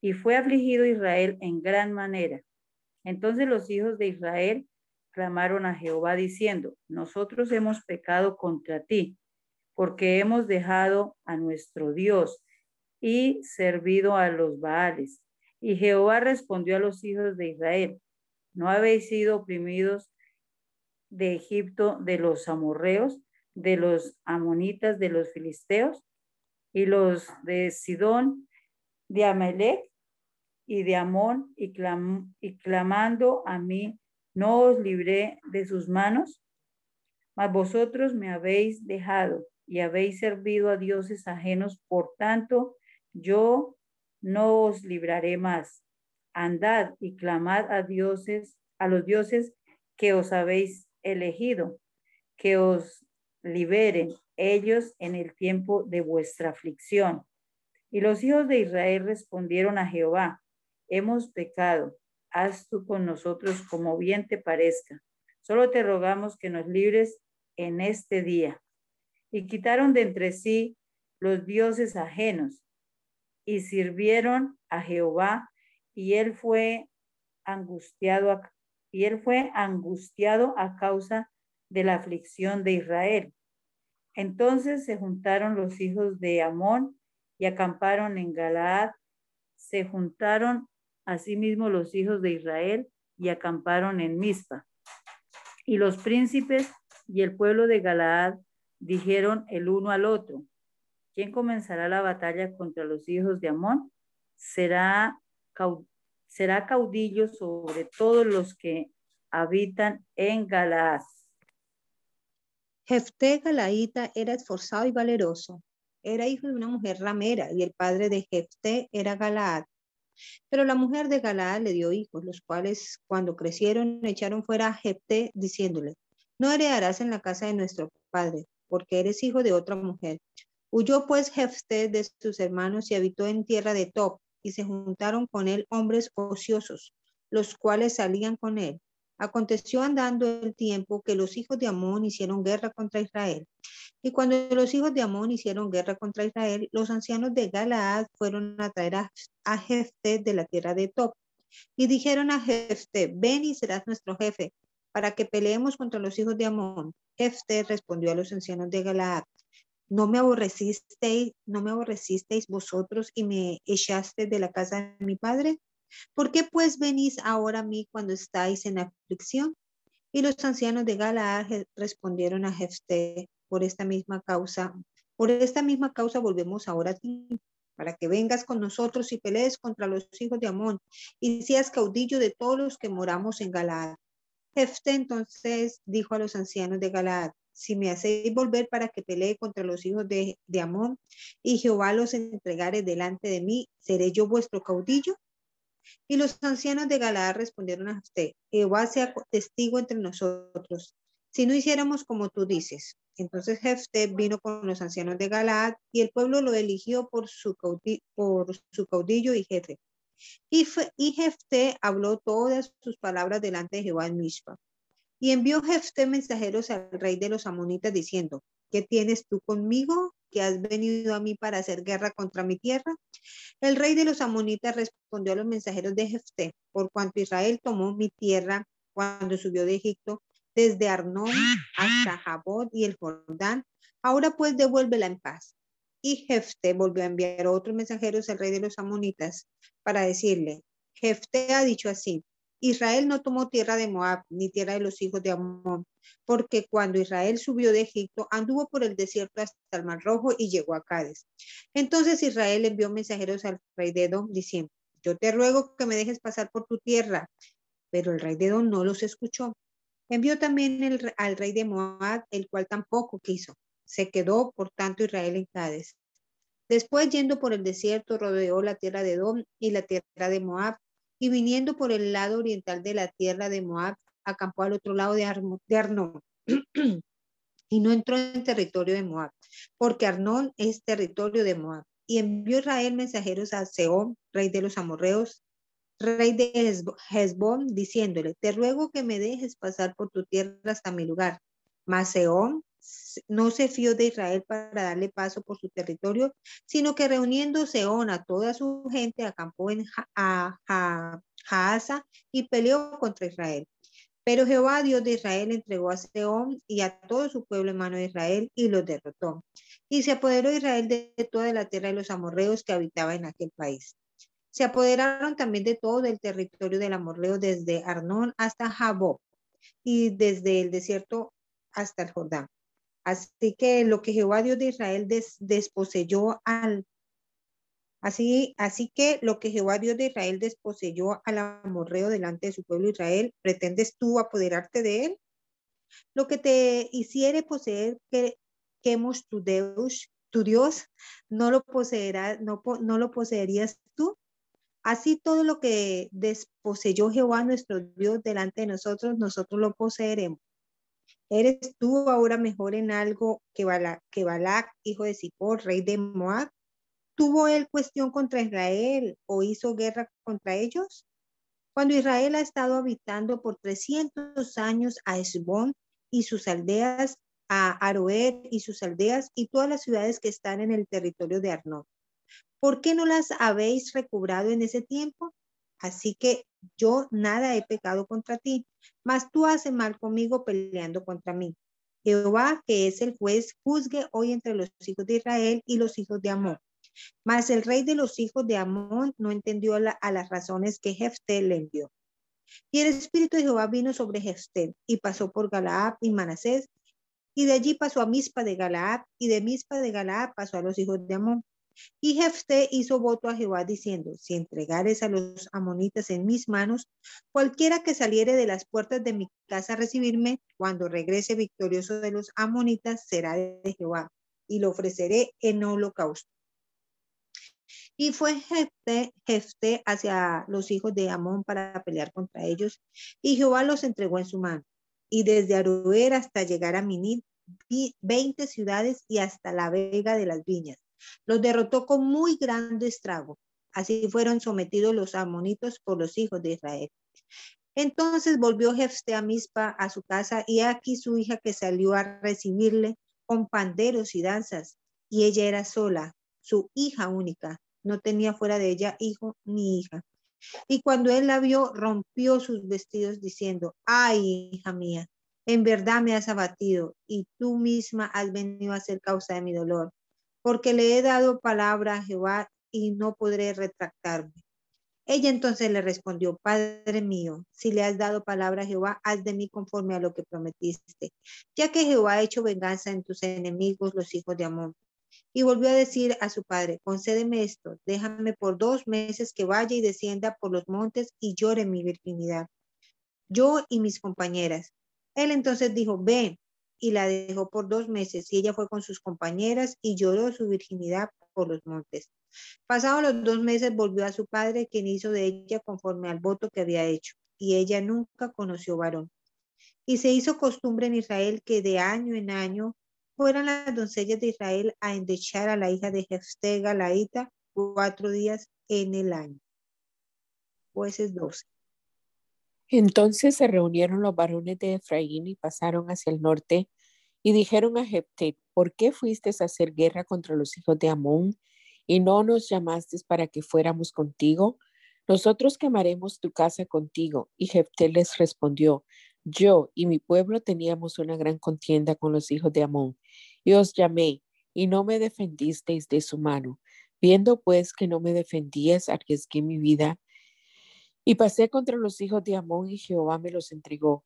Y fue afligido Israel en gran manera. Entonces los hijos de Israel clamaron a Jehová diciendo, nosotros hemos pecado contra ti porque hemos dejado a nuestro Dios y servido a los Baales. Y Jehová respondió a los hijos de Israel, ¿no habéis sido oprimidos de Egipto de los amorreos, de los amonitas, de los filisteos y los de Sidón, de Amalek y de Amón, y, clamando a mí, no os libré de sus manos? Mas vosotros me habéis dejado y habéis servido a dioses ajenos, por tanto, yo no os libraré más. Andad y clamad a dioses, a los dioses que os habéis elegido, que os liberen ellos en el tiempo de vuestra aflicción. Y los hijos de Israel respondieron a Jehová, hemos pecado, haz tú con nosotros como bien te parezca. Solo te rogamos que nos libres en este día y quitaron de entre sí los dioses ajenos y sirvieron a Jehová y él fue angustiado a, y él fue angustiado a causa de la aflicción de Israel. Entonces se juntaron los hijos de Amón y acamparon en Galaad. Se juntaron asimismo los hijos de Israel y acamparon en Mizpa. Y los príncipes y el pueblo de Galaad dijeron el uno al otro, ¿quién comenzará la batalla contra los hijos de Amón? Será, caudillo sobre todos los que habitan en Galaad. Jefté Galaíta era esforzado y valeroso. Era hijo de una mujer ramera y el padre de Jefté era Galaad. Pero la mujer de Galaad le dio hijos, los cuales cuando crecieron echaron fuera a Jefté diciéndole, no heredarás en la casa de nuestro padre, porque eres hijo de otra mujer. Huyó pues Jefté de sus hermanos y habitó en tierra de Top, y se juntaron con él hombres ociosos, los cuales salían con él. Aconteció andando el tiempo que los hijos de Amón hicieron guerra contra Israel. Y cuando los hijos de Amón hicieron guerra contra Israel, los ancianos de Galaad fueron a traer a, a de la tierra de Top. Y dijeron a Jefté, ven y serás nuestro jefe, para que peleemos contra los hijos de Amón. Jefté respondió a los ancianos de Galaad, no me aborrecisteis, no me aborrecisteis vosotros y me echaste de la casa de mi padre. ¿Por qué pues venís ahora a mí cuando estáis en aflicción? Y los ancianos de Galaad respondieron a Jefté, por esta misma causa, por esta misma causa volvemos ahora a ti, para que vengas con nosotros y pelees contra los hijos de Amón y seas caudillo de todos los que moramos en Galaad. Jefté entonces dijo a los ancianos de Galaad, si me hacéis volver para que pelee contra los hijos de, Amón y Jehová los entregare delante de mí, ¿seré yo vuestro caudillo? Y los ancianos de Galaad respondieron a usted, Jehová sea testigo entre nosotros, si no hiciéramos como tú dices. Entonces Jefté vino con los ancianos de Galaad y el pueblo lo eligió por su, caudillo, y jefe. Y, y Jefté habló todas sus palabras delante de Jehová en Mishpa. Y envió Jefté mensajeros al rey de los amonitas diciendo, ¿qué tienes tú conmigo que has venido a mí para hacer guerra contra mi tierra? El rey de los amonitas respondió a los mensajeros de Jefté, por cuanto Israel tomó mi tierra cuando subió de Egipto, desde Arnón hasta Jabot y el Jordán, ahora pues devuélvela en paz. Y Jefté volvió a enviar otros mensajeros al rey de los amonitas para decirle, Jefté ha dicho así, Israel no tomó tierra de Moab ni tierra de los hijos de Amón, porque cuando Israel subió de Egipto, anduvo por el desierto hasta el Mar Rojo y llegó a Cádiz. Entonces Israel envió mensajeros al rey de Edom diciendo, yo te ruego que me dejes pasar por tu tierra. Pero el rey de Edom no los escuchó. Envió también al rey de Moab, el cual tampoco quiso. Se quedó, por tanto, Israel en Cádiz. Después, yendo por el desierto, rodeó la tierra de Edom y la tierra de Moab y viniendo por el lado oriental de la tierra de Moab, acampó al otro lado de, Arnón. [clears throat] y no entró en territorio de Moab, porque Arnón es territorio de Moab. Y envió Israel mensajeros a Seón, rey de los amorreos, rey de Hezbón, diciéndole, te ruego que me dejes pasar por tu tierra hasta mi lugar. Mas Seón no se fió de Israel para darle paso por su territorio, sino que reuniendo Seón a toda su gente, acampó en Jaasa y peleó contra Israel. Pero Jehová, Dios de Israel, entregó a Seón y a todo su pueblo en mano de Israel y los derrotó. Y se apoderó Israel de toda la tierra de los amorreos que habitaban en aquel país. Se apoderaron también de todo el territorio del amorreo desde Arnón hasta Jabob y desde el desierto hasta el Jordán. Así que lo que Jehová Dios de Israel desposeyó al Así, así que lo que Jehová Dios de Israel desposeyó al amorreo delante de su pueblo Israel, ¿pretendes tú apoderarte de él? Lo que te hiciere poseer que quemos tu Dios, tu Dios, no lo poseerá, no, no lo poseerías tú. Así todo lo que desposeyó Jehová nuestro Dios delante de nosotros, nosotros lo poseeremos. ¿Eres tú ahora mejor en algo que Balak, que hijo de Zippor, rey de Moab? ¿Tuvo él cuestión contra Israel o hizo guerra contra ellos? Cuando Israel ha estado habitando por 300 años a Esbón y sus aldeas, a Aroer y sus aldeas y todas las ciudades que están en el territorio de Arnón. ¿Por qué no las habéis recobrado en ese tiempo? Así que yo nada he pecado contra ti, mas tú haces mal conmigo peleando contra mí. Jehová, que es el juez, juzgue hoy entre los hijos de Israel y los hijos de Amón. Mas el rey de los hijos de Amón no entendió a las razones que Jefté le envió. Y el espíritu de Jehová vino sobre Jefté y pasó por Galaad y Manasés, y de allí pasó a Mispa de Galaad, y de Mispa de Galaad pasó a los hijos de Amón. Y Jefté hizo voto a Jehová diciendo, si entregares a los amonitas en mis manos, cualquiera que saliere de las puertas de mi casa a recibirme, cuando regrese victorioso de los amonitas, será de Jehová, y lo ofreceré en holocausto. Y fue Jefté, hacia los hijos de Amón para pelear contra ellos, y Jehová los entregó en su mano. Y desde Aruer hasta llegar a Minit, veinte ciudades y hasta la vega de las viñas. Los derrotó con muy grande estrago. Así fueron sometidos los amonitos por los hijos de Israel. Entonces volvió Jefté a Mispa a su casa y aquí su hija que salió a recibirle con panderos y danzas. Y ella era sola, su hija única no tenía fuera de ella hijo ni hija. Y cuando él la vio, rompió sus vestidos diciendo, ay, hija mía, en verdad me has abatido y tú misma has venido a ser causa de mi dolor, porque le he dado palabra a Jehová y no podré retractarme. Ella entonces le respondió, Padre mío, si le has dado palabra a Jehová, haz de mí conforme a lo que prometiste, ya que Jehová ha hecho venganza en tus enemigos, los hijos de Amón. Y volvió a decir a su padre, concédeme esto, déjame por dos meses que vaya y descienda por los montes y llore mi virginidad, yo y mis compañeras. Él entonces dijo, ven, y la dejó por dos meses, y ella fue con sus compañeras y lloró su virginidad por los montes. Pasados los dos meses volvió a su padre, quien hizo de ella conforme al voto que había hecho, y ella nunca conoció varón. Y se hizo costumbre en Israel que de año en año fueron las doncellas de Israel a endechar a la hija de Jefté Galaíta cuatro días en el año. Jueces 12. Entonces se reunieron los varones de Efraín y pasaron hacia el norte y dijeron a Jefté, ¿por qué fuiste a hacer guerra contra los hijos de Amón y no nos llamaste para que fuéramos contigo? Nosotros quemaremos tu casa contigo. Y Jefté les respondió, yo y mi pueblo teníamos una gran contienda con los hijos de Amón, y os llamé, y no me defendisteis de su mano. Viendo pues que no me defendías, arriesgué mi vida, y pasé contra los hijos de Amón, y Jehová me los entregó.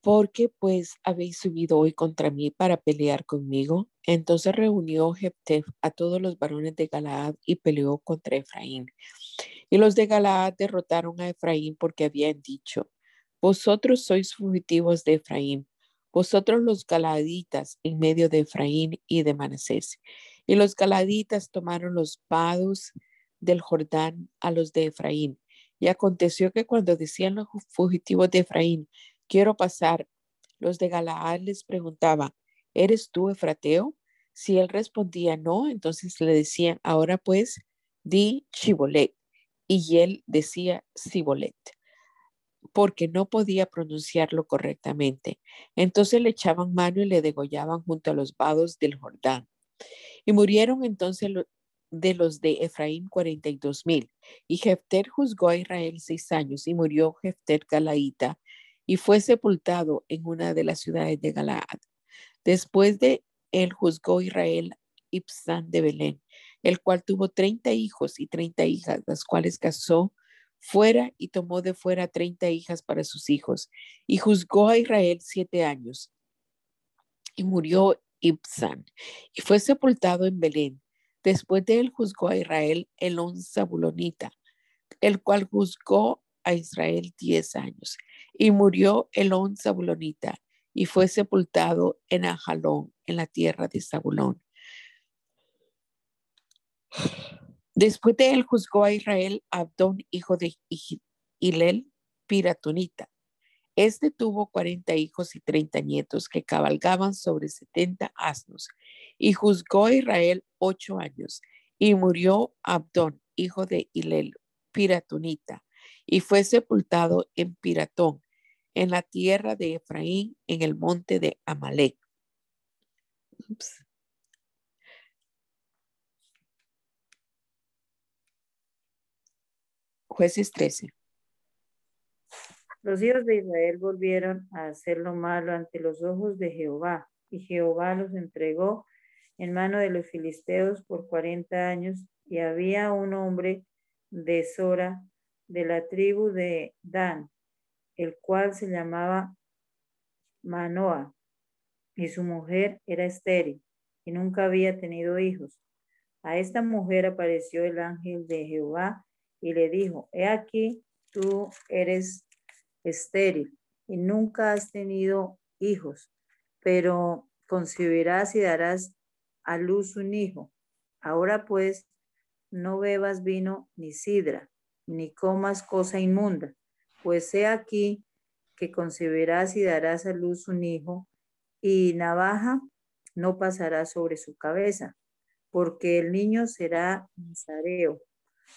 ¿Por qué pues habéis subido hoy contra mí para pelear conmigo? Entonces reunió Jeptef a todos los varones de Galaad y peleó contra Efraín. Y los de Galaad derrotaron a Efraín porque habían dicho, vosotros sois fugitivos de Efraín, vosotros los galaditas en medio de Efraín y de Manasés. Y los galaditas tomaron los vados del Jordán a los de Efraín. Y aconteció que cuando decían los fugitivos de Efraín, quiero pasar, los de Galaad les preguntaba, ¿eres tú Efrateo? Si él respondía no, entonces le decían, ahora pues, di Chibolet. Y él decía Sibolet porque no podía pronunciarlo correctamente. Entonces le echaban mano y le degollaban junto a los vados del Jordán. Y murieron entonces de los de Efraín cuarenta y dos mil. Y Jefter juzgó a Israel seis años y murió Jefter Galaíta y fue sepultado en una de las ciudades de Galaad. Después de él juzgó Israel Ibsán de Belén, el cual tuvo treinta hijos y treinta hijas, las cuales casó fuera y tomó de fuera treinta hijas para sus hijos y juzgó a Israel siete años. Y murió Ibsan y fue sepultado en Belén. Después de él juzgó a Israel Elón Zabulonita, el cual juzgó a Israel diez años. Y murió Elón Zabulonita y fue sepultado en Ajalón, en la tierra de Zabulón. Después de él juzgó a Israel Abdón, hijo de Hilel, Piratonita. Este tuvo cuarenta hijos y treinta nietos que cabalgaban sobre setenta asnos. Y juzgó a Israel ocho años. Y murió Abdón, hijo de Hilel, Piratonita. Y fue sepultado en Piratón, en la tierra de Efraín, en el monte de Amalek. Jueces 13. Los hijos de Israel volvieron a hacer lo malo ante los ojos de Jehová, y Jehová los entregó en mano de los filisteos por cuarenta años, y había un hombre de Sora, de la tribu de Dan, el cual se llamaba Manoah, y su mujer era estéril, y nunca había tenido hijos. A esta mujer apareció el ángel de Jehová y le dijo, he aquí, tú eres estéril y nunca has tenido hijos, pero concebirás y darás a luz un hijo. Ahora pues, no bebas vino ni sidra, ni comas cosa inmunda, pues he aquí que concebirás y darás a luz un hijo, y navaja no pasará sobre su cabeza, porque el niño será nazareo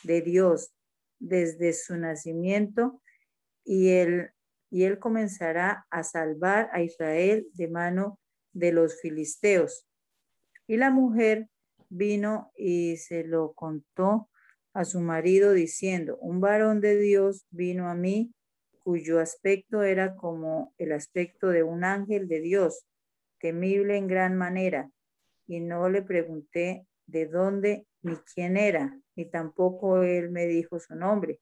de Dios desde su nacimiento y él, y él comenzará a salvar a Israel de mano de los filisteos. Y la mujer vino y se lo contó a su marido diciendo, un varón de Dios vino a mí cuyo aspecto era como el aspecto de un ángel de Dios, temible en gran manera, y no le pregunté de dónde ni quién era, ni tampoco él me dijo su nombre.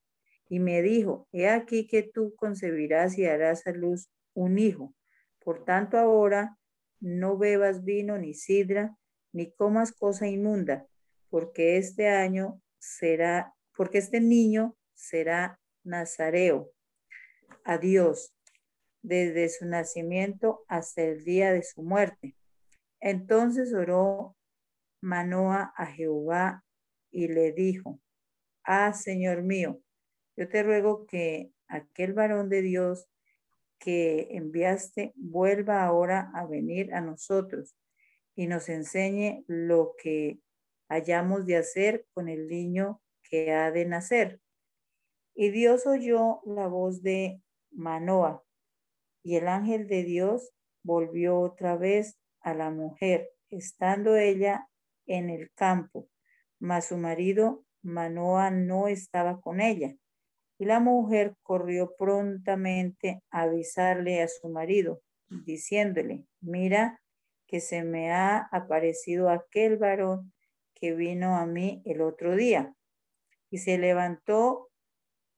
Y me dijo, he aquí que tú concebirás y darás a luz un hijo. Por tanto ahora no bebas vino ni sidra, ni comas cosa inmunda, porque este año será, porque este niño será nazareo a Dios desde su nacimiento hasta el día de su muerte. Entonces oró Manoa a Jehová y le dijo, ah, Señor mío, yo te ruego que aquel varón de Dios que enviaste vuelva ahora a venir a nosotros y nos enseñe lo que hayamos de hacer con el niño que ha de nacer. Y Dios oyó la voz de Manoa, y el ángel de Dios volvió otra vez a la mujer, estando ella en el campo, mas su marido Manoa no estaba con ella. Y la mujer corrió prontamente a avisarle a su marido, diciéndole, mira que se me ha aparecido aquel varón que vino a mí el otro día. Y se levantó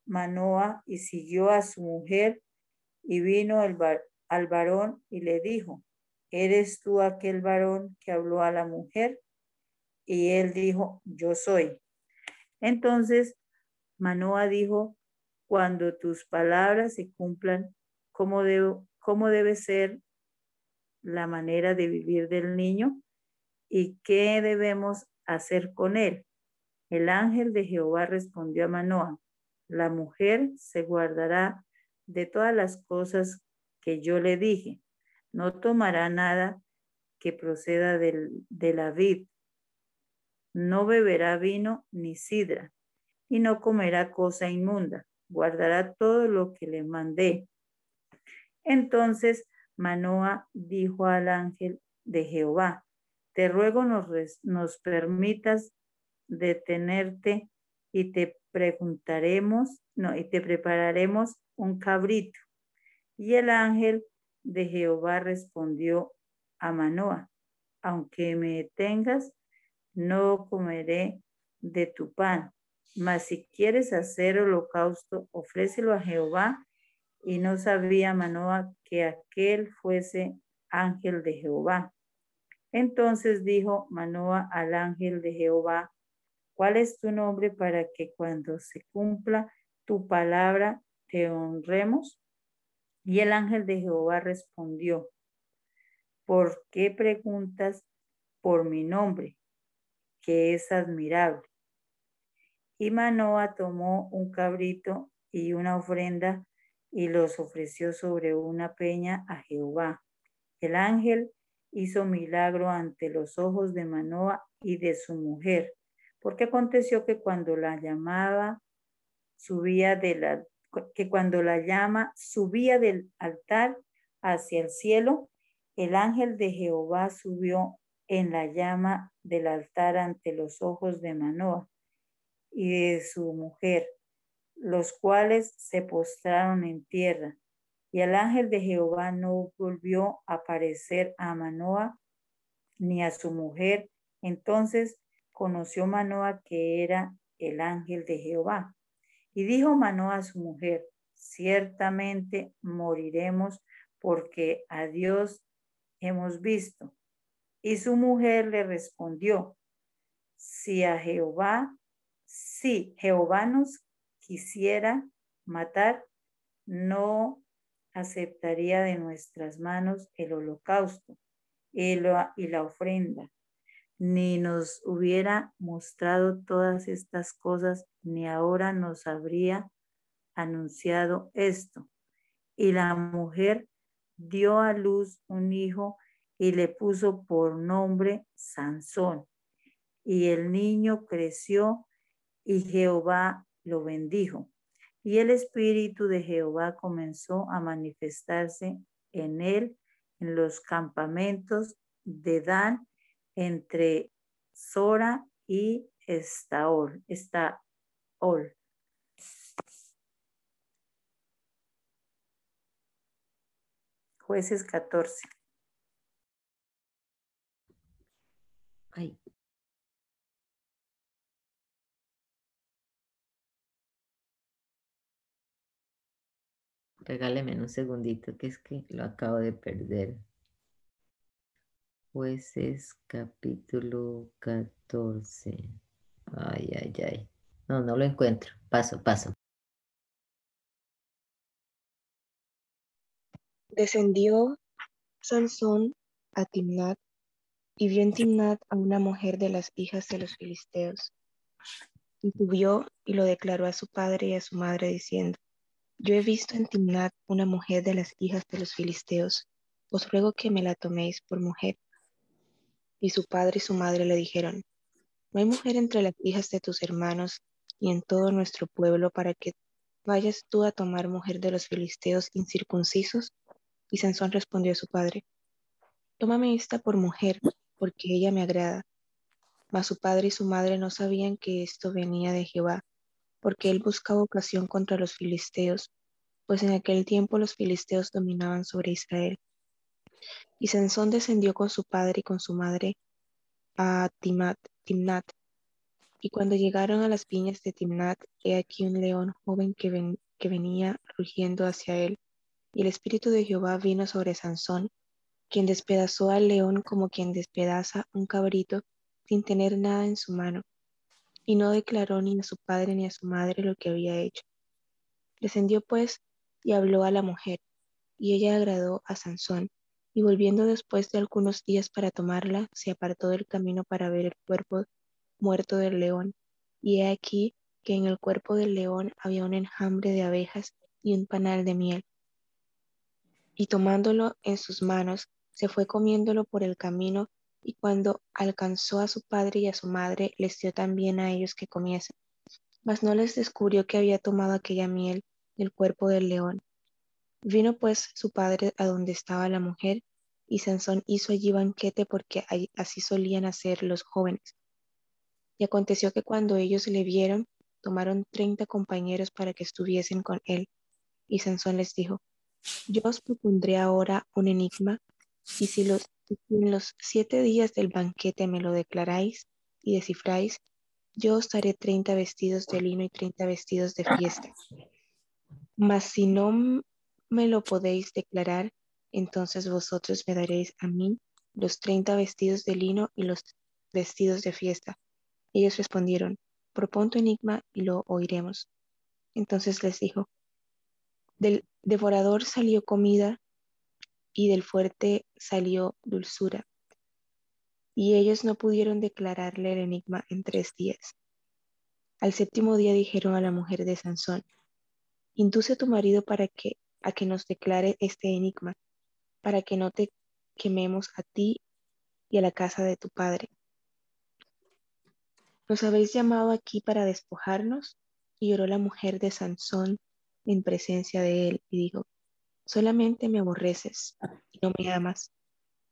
Manoa y siguió a su mujer y vino al varón y le dijo, ¿eres tú aquel varón que habló a la mujer? Y él dijo, yo soy. Entonces Manoa dijo, cuando tus palabras se cumplan, ¿cómo, ¿cómo debe ser la manera de vivir del niño? ¿Y qué debemos hacer con él? El ángel de Jehová respondió a Manoa, la mujer se guardará de todas las cosas que yo le dije. No tomará nada que proceda de la vid, no beberá vino ni sidra, y no comerá cosa inmunda, guardará todo lo que le mandé. Entonces Manoa dijo al ángel de Jehová, te ruego nos, permitas detenerte y te preguntaremos, no, y te prepararemos un cabrito. Y el ángel de Jehová respondió a Manoa, aunque me tengas no comeré de tu pan. Mas si quieres hacer holocausto, ofrécelo a Jehová. Y no sabía Manoa que aquel fuese ángel de Jehová. Entonces dijo Manoa al ángel de Jehová, ¿cuál es tu nombre para que cuando se cumpla tu palabra te honremos? Y el ángel de Jehová respondió, ¿por qué preguntas por mi nombre? que es admirable. Y Manoa tomó un cabrito y una ofrenda y los ofreció sobre una peña a Jehová. El ángel hizo milagro ante los ojos de Manoa y de su mujer, porque aconteció que cuando la llamaba subía de la que cuando la llama subía del altar hacia el cielo, el ángel de Jehová subió en la llama del altar ante los ojos de Manoa y de su mujer. Los cuales se postraron en tierra. Y el ángel de Jehová no volvió a aparecer a Manoa ni a su mujer. Entonces conoció Manoa que era el ángel de Jehová. Y dijo Manoa a su mujer, ciertamente moriremos porque a Dios hemos visto. Y su mujer le respondió, si a Jehová, si Jehová nos quisiera matar, no aceptaría de nuestras manos el holocausto y la, ofrenda, ni nos hubiera mostrado todas estas cosas, ni ahora nos habría anunciado esto. Y la mujer dio a luz un hijo y le puso por nombre Sansón. Y el niño creció y Jehová lo bendijo. Y el espíritu de Jehová comenzó a manifestarse en él en los campamentos de Dan entre Sora y Estaol. Estaol. Jueces 14. Ay. Regáleme un segundito, que es que lo acabo de perder. Jueces capítulo 14. Ay, ay, ay. No, no lo encuentro. Paso, paso. Descendió Sansón a Timnat y vio en Timnat a una mujer de las hijas de los filisteos. Y subió y lo declaró a su padre y a su madre diciendo, yo he visto en Timnat una mujer de las hijas de los filisteos. Os ruego que me la toméis por mujer. Y su padre y su madre le dijeron, no hay mujer entre las hijas de tus hermanos y en todo nuestro pueblo para que vayas tú a tomar mujer de los filisteos incircuncisos. Y Sansón respondió a su padre, tómame esta por mujer, porque ella me agrada. Mas su padre y su madre no sabían que esto venía de Jehová, porque él buscaba ocasión contra los filisteos, pues en aquel tiempo los filisteos dominaban sobre Israel. Y Sansón descendió con su padre y con su madre a Timnat, y cuando llegaron a las viñas de Timnat, he aquí un león joven que venía rugiendo hacia él, y el espíritu de Jehová vino sobre Sansón, quien despedazó al león como quien despedaza un cabrito sin tener nada en su mano y no declaró ni a su padre ni a su madre lo que había hecho. Descendió pues y habló a la mujer, y ella agradó a Sansón, y volviendo después de algunos días para tomarla, se apartó del camino para ver el cuerpo muerto del león, y he aquí que en el cuerpo del león había un enjambre de abejas y un panal de miel. Y tomándolo en sus manos, se fue comiéndolo por el camino y cuando alcanzó a su padre y a su madre, les dio también a ellos que comiesen. Mas no les descubrió que había tomado aquella miel del cuerpo del león. Vino pues su padre a donde estaba la mujer, y Sansón hizo allí banquete porque así solían hacer los jóvenes. Y aconteció que cuando ellos le vieron, tomaron treinta compañeros para que estuviesen con él. Y Sansón les dijo, yo os propondré ahora un enigma, y si los en los siete días del banquete me lo declaráis y descifráis, yo os daré treinta vestidos de lino y treinta vestidos de fiesta. Mas si no me lo podéis declarar, entonces vosotros me daréis a mí los treinta vestidos de lino y los vestidos de fiesta. Ellos respondieron, propon tu enigma y lo oiremos. Entonces les dijo, del devorador salió comida y del fuerte salió dulzura. Y ellos no pudieron declararle el enigma en tres días. Al séptimo día dijeron a la mujer de Sansón, induce a tu marido para que a que nos declare este enigma, para que no te quememos a ti y a la casa de tu padre. ¿Nos habéis llamado aquí para despojarnos? Y lloró la mujer de Sansón en presencia de él y dijo, Solamente me aborreces y no me amas,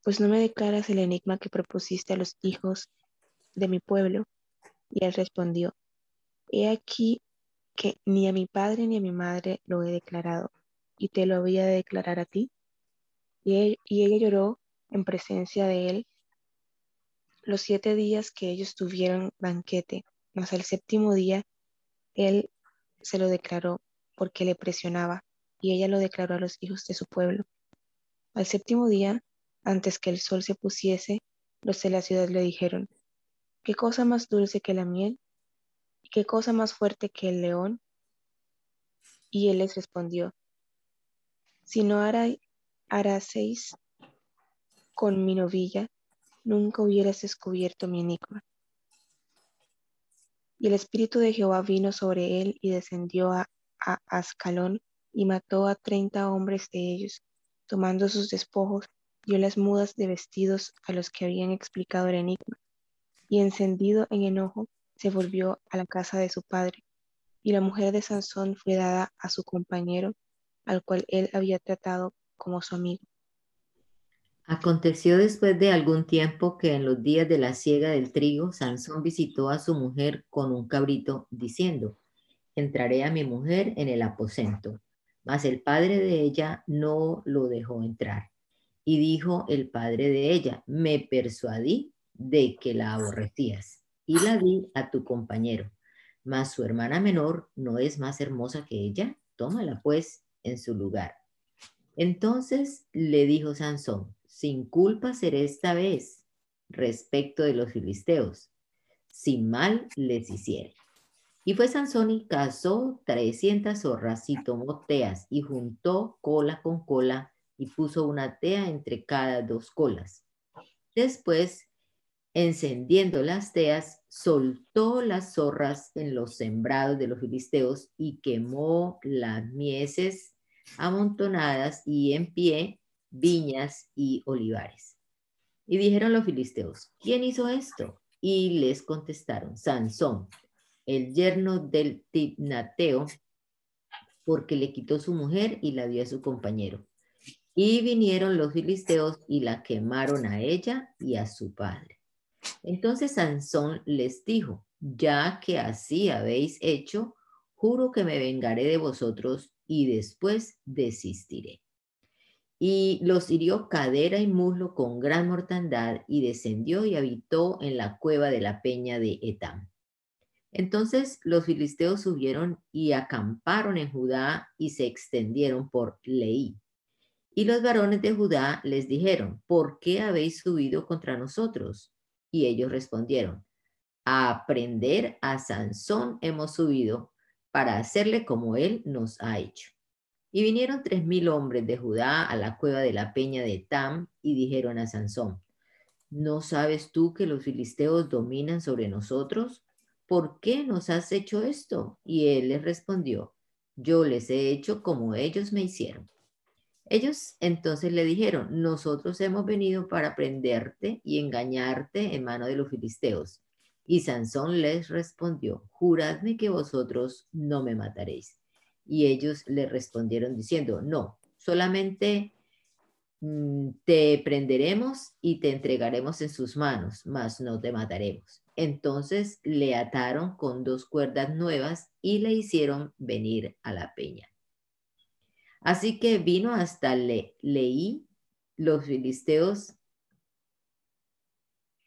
pues no me declaras el enigma que propusiste a los hijos de mi pueblo. Y él respondió, He aquí que ni a mi padre ni a mi madre lo he declarado, y te lo había de declarar a ti. Y, y ella lloró en presencia de él los siete días que ellos tuvieron banquete, mas al séptimo día él se lo declaró porque le presionaba, y ella lo declaró a los hijos de su pueblo. Al séptimo día, antes que el sol se pusiese, los de la ciudad le dijeron, ¿qué cosa más dulce que la miel? ¿Y qué cosa más fuerte que el león? Y él les respondió, si no haraseis con mi novilla, nunca hubieras descubierto mi enigma. Y el Espíritu de Jehová vino sobre él y descendió a Ascalón y mató a treinta hombres de ellos. Tomando sus despojos, dio las mudas de vestidos a los que habían explicado el enigma. Y encendido en enojo, se volvió a la casa de su padre. Y la mujer de Sansón fue dada a su compañero, al cual él había tratado como su amigo. Aconteció después de algún tiempo que en los días de la siega del trigo, Sansón visitó a su mujer con un cabrito, diciendo, entraré a mi mujer en el aposento. Mas el padre de ella no lo dejó entrar. Y dijo el padre de ella, me persuadí de que la aborrecías y la di a tu compañero. Mas su hermana menor no es más hermosa que ella. Tómala pues en su lugar. Entonces le dijo Sansón, sin culpa seré esta vez respecto de los filisteos, sin mal les hiciere. Y fue Sansón y cazó trescientas zorras y tomó teas y juntó cola con cola y puso una tea entre cada dos colas. Después, encendiendo las teas, soltó las zorras en los sembrados de los filisteos y quemó las mieses amontonadas y en pie viñas y olivares. Y dijeron los filisteos, ¿quién hizo esto? Y les contestaron, Sansón, el yerno del Tibnateo, porque le quitó su mujer y la dio a su compañero. Y vinieron los filisteos y la quemaron a ella y a su padre. Entonces Sansón les dijo, ya que así habéis hecho, juro que me vengaré de vosotros y después desistiré. Y los hirió cadera y muslo con gran mortandad y descendió y habitó en la cueva de la peña de Etam. Entonces los filisteos subieron y acamparon en Judá y se extendieron por Leí. Y los varones de Judá les dijeron, ¿por qué habéis subido contra nosotros? Y ellos respondieron, a aprender a Sansón hemos subido para hacerle como él nos ha hecho. Y vinieron tres mil hombres de Judá a la cueva de la peña de Tam y dijeron a Sansón, ¿no sabes tú que los filisteos dominan sobre nosotros? ¿Por qué nos has hecho esto? Y él les respondió, yo les he hecho como ellos me hicieron. Ellos entonces le dijeron, nosotros hemos venido para prenderte y engañarte en mano de los filisteos. Y Sansón les respondió, juradme que vosotros no me mataréis. Y ellos le respondieron diciendo, no, solamente mm, te prenderemos y te entregaremos en sus manos, mas no te mataremos. Entonces le ataron con dos cuerdas nuevas y le hicieron venir a la peña. Así que vino hasta Le Leí, los filisteos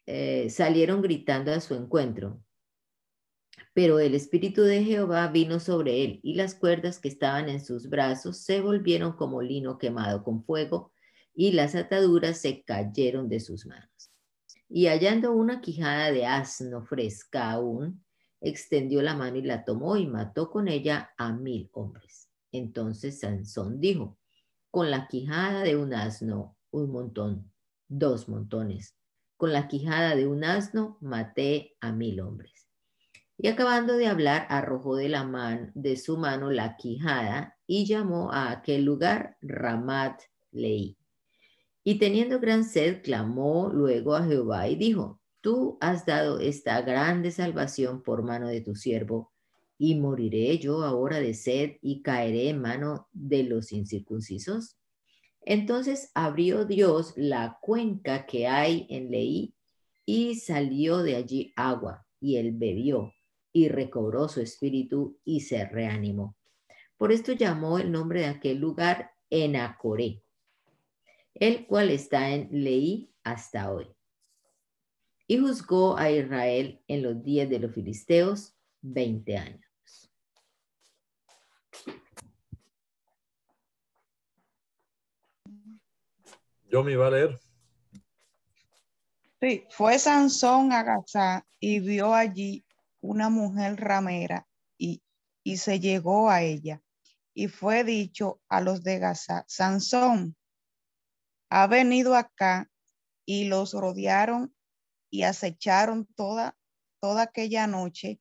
eh, salieron gritando a su encuentro. Pero el Espíritu de Jehová vino sobre él y las cuerdas que estaban en sus brazos se volvieron como lino quemado con fuego y las ataduras se cayeron de sus manos. Y hallando una quijada de asno fresca aún, extendió la mano y la tomó y mató con ella a mil hombres. Entonces Sansón dijo, con la quijada de un asno, un montón, dos montones. Con la quijada de un asno maté a mil hombres. Y acabando de hablar, arrojó de la mano de su mano la quijada y llamó a aquel lugar Ramat Leí. Y teniendo gran sed, clamó luego a Jehová y dijo, Tú has dado esta grande salvación por mano de tu siervo, y moriré yo ahora de sed y caeré en mano de los incircuncisos. Entonces abrió Dios la cuenca que hay en Leí y salió de allí agua, y él bebió y recobró su espíritu y se reanimó. Por esto llamó el nombre de aquel lugar Enacoré, el cual está en Leí hasta hoy. Y juzgó a Israel en los días de los filisteos 20 años. Yo me iba a leer. Sí, fue Sansón a Gaza y vio allí una mujer ramera y, y se llegó a ella. Y fue dicho a los de Gaza, Sansón ha venido acá y los rodearon y acecharon toda, toda aquella noche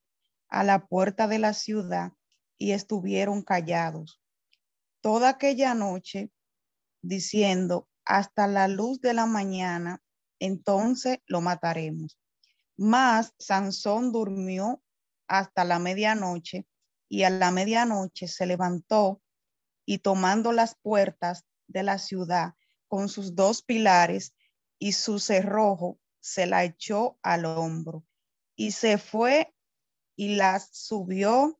a la puerta de la ciudad y estuvieron callados. Toda aquella noche diciendo, hasta la luz de la mañana, entonces lo mataremos. Mas Sansón durmió hasta la medianoche y a la medianoche se levantó y tomando las puertas de la ciudad con sus dos pilares y su cerrojo, se la echó al hombro y se fue y las subió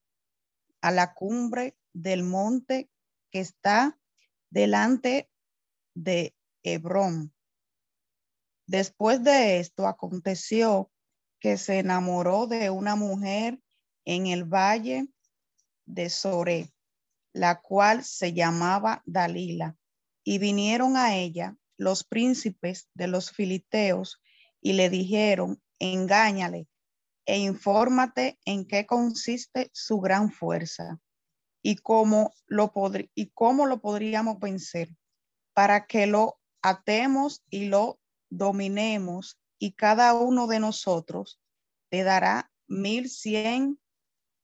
a la cumbre del monte que está delante de Hebrón. Después de esto aconteció que se enamoró de una mujer en el valle de Soré, la cual se llamaba Dalila, y vinieron a ella los príncipes de los filiteos y le dijeron, engáñale e infórmate en qué consiste su gran fuerza y cómo lo, y cómo lo podríamos vencer para que lo atemos y lo dominemos y cada uno de nosotros te dará mil cien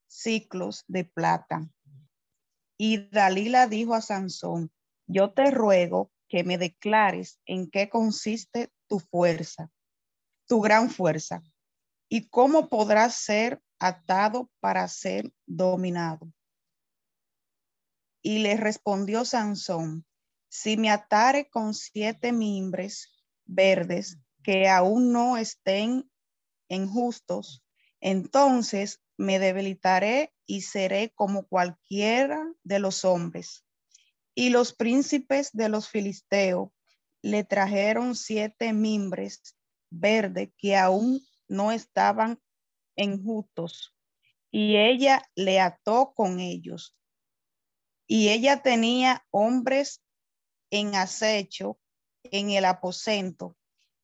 ciclos de plata. Y Dalila dijo a Sansón, yo te ruego que me declares en qué consiste tu fuerza, tu gran fuerza, y cómo podrás ser atado para ser dominado. Y le respondió Sansón, si me atare con siete mimbres verdes que aún no estén injustos, entonces me debilitaré y seré como cualquiera de los hombres. Y los príncipes de los filisteos le trajeron siete mimbres verdes que aún no estaban enjustos, y ella le ató con ellos. Y ella tenía hombres en acecho en el aposento.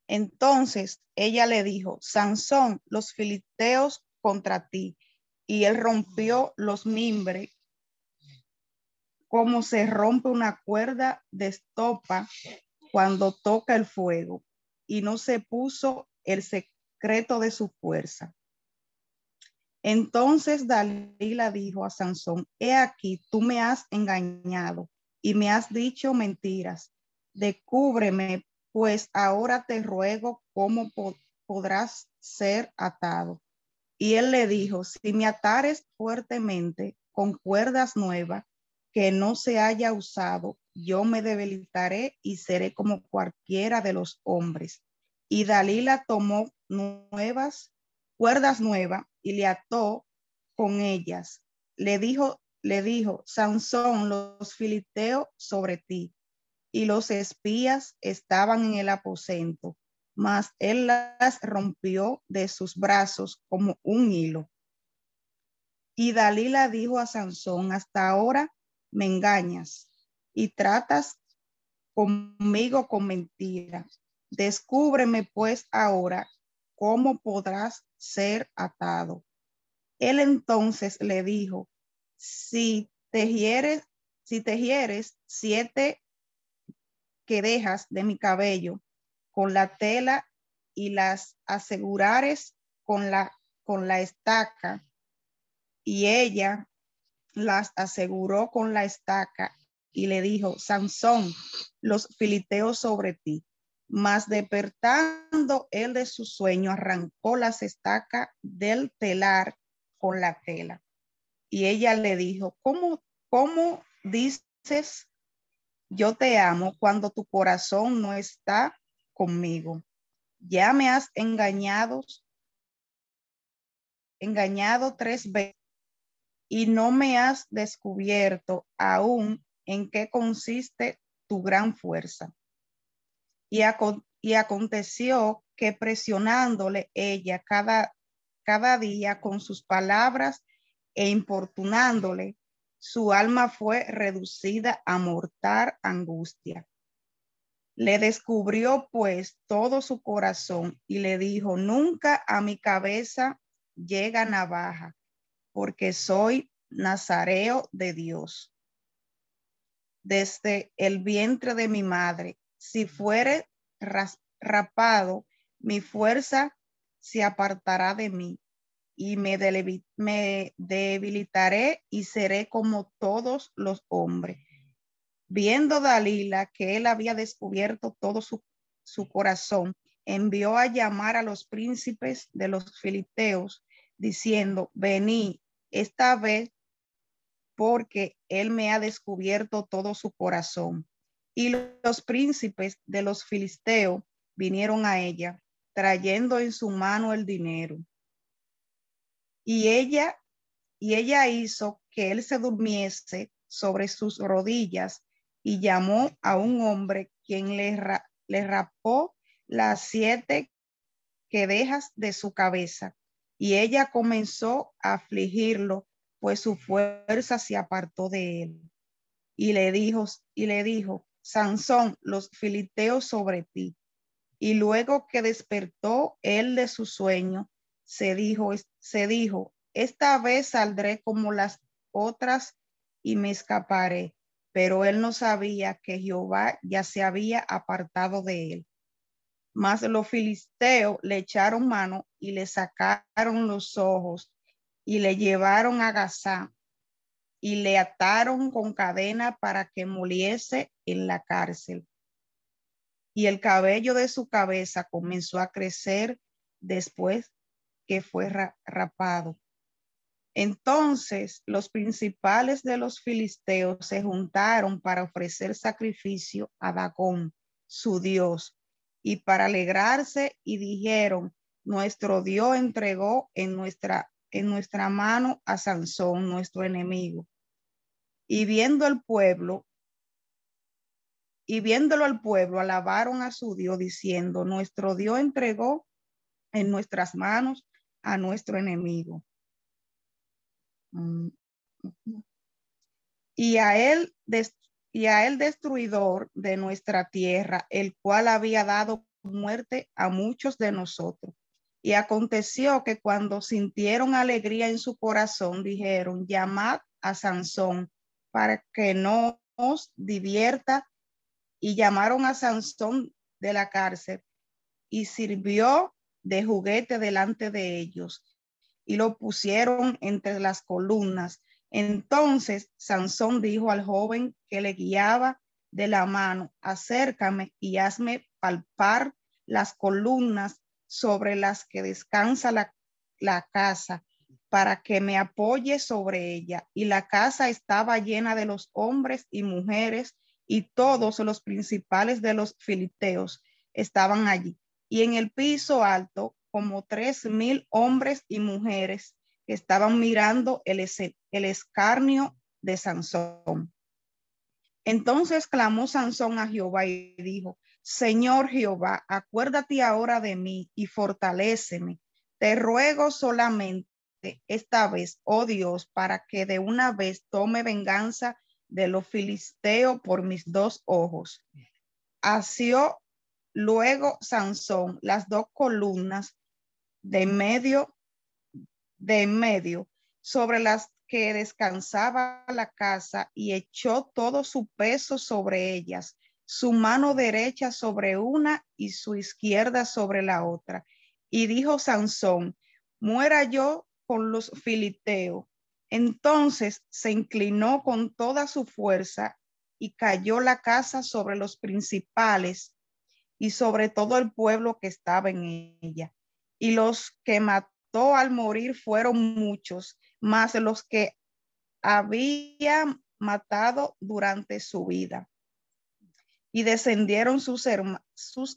Entonces ella le dijo, Sansón, los filisteos contra ti. Y él rompió los mimbres como se rompe una cuerda de estopa cuando toca el fuego y no se puso el secreto de su fuerza. Entonces Dalila dijo a Sansón, he aquí, tú me has engañado y me has dicho mentiras. Descúbreme, pues ahora te ruego cómo podrás ser atado. Y él le dijo, si me atares fuertemente con cuerdas nuevas que no se haya usado, yo me debilitaré y seré como cualquiera de los hombres. Y Dalila tomó nuevas, cuerdas nuevas y le ató con ellas. Le dijo le dijo, Sansón, los filisteos sobre ti. Y los espías estaban en el aposento, mas él las rompió de sus brazos como un hilo. Y Dalila dijo a Sansón, hasta ahora me engañas y tratas conmigo con mentira. Descúbreme pues ahora cómo podrás ser atado. Él entonces le dijo, si tejieres, si tejieres siete que dejas de mi cabello con la tela y las asegurares con la, con la estaca, y ella las aseguró con la estaca y le dijo, Sansón, los filiteos sobre ti. Mas despertando él de su sueño, arrancó las estacas del telar con la tela. Y ella le dijo, ¿cómo, cómo dices yo te amo cuando tu corazón no está conmigo? Ya me has engañado engañado tres veces y no me has descubierto aún en qué consiste tu gran fuerza. Y, aconteció que presionándole ella cada, cada día con sus palabras e importunándole, su alma fue reducida a mortal angustia. Le descubrió pues todo su corazón y le dijo, nunca a mi cabeza llega navaja, porque soy nazareo de Dios. Desde el vientre de mi madre, si fuere rapado, mi fuerza se apartará de mí y me, debilitaré y seré como todos los hombres. Viendo Dalila que él había descubierto todo su, su corazón, envió a llamar a los príncipes de los filisteos, diciendo, vení esta vez porque él me ha descubierto todo su corazón. Y los príncipes de los filisteos vinieron a ella, trayendo en su mano el dinero. Y ella, y ella hizo que él se durmiese sobre sus rodillas y llamó a un hombre quien le, le rapó las siete que dejas de su cabeza. Y ella comenzó a afligirlo, pues su fuerza se apartó de él. Y le dijo, y le dijo, Sansón, los filiteos sobre ti. Y luego que despertó él de su sueño, se dijo, se dijo, esta vez saldré como las otras y me escaparé. Pero él no sabía que Jehová ya se había apartado de él. Mas los filisteos le echaron mano y le sacaron los ojos y le llevaron a Gazá y le ataron con cadena para que muriese en la cárcel. Y el cabello de su cabeza comenzó a crecer después que fue rapado. Entonces los principales de los filisteos se juntaron para ofrecer sacrificio a Dagón, su dios, y para alegrarse y dijeron, nuestro Dios entregó en nuestra, en nuestra mano a Sansón, nuestro enemigo. Y viendo el pueblo, y viéndolo al pueblo, alabaron a su Dios diciendo, nuestro Dios entregó en nuestras manos a nuestro enemigo. Mm, y a él, y a él destruidor de nuestra tierra, el cual había dado muerte a muchos de nosotros. Y aconteció que cuando sintieron alegría en su corazón, dijeron, llamad a Sansón para que nos divierta. Y llamaron a Sansón de la cárcel y sirvió de juguete delante de ellos y lo pusieron entre las columnas entonces Sansón dijo al joven que le guiaba de la mano, acércame y hazme palpar las columnas sobre las que descansa la, casa para que me apoye sobre ella. Y la casa estaba llena de los hombres y mujeres y todos los principales de los filisteos estaban allí. Y en el piso alto, como tres mil hombres y mujeres estaban mirando el, el escarnio de Sansón. Entonces clamó Sansón a Jehová y dijo, Señor Jehová, acuérdate ahora de mí y fortaléceme. Te ruego solamente esta vez, oh Dios, para que de una vez tome venganza de los filisteos por mis dos ojos. Asió luego Sansón las dos columnas de medio de en medio sobre las que descansaba la casa y echó todo su peso sobre ellas, su mano derecha sobre una y su izquierda sobre la otra. Y dijo Sansón, muera yo con los filiteos. Entonces se inclinó con toda su fuerza y cayó la casa sobre los principales y sobre todo el pueblo que estaba en ella. Y los que al morir fueron muchos, más los que había matado durante su vida. Y descendieron sus,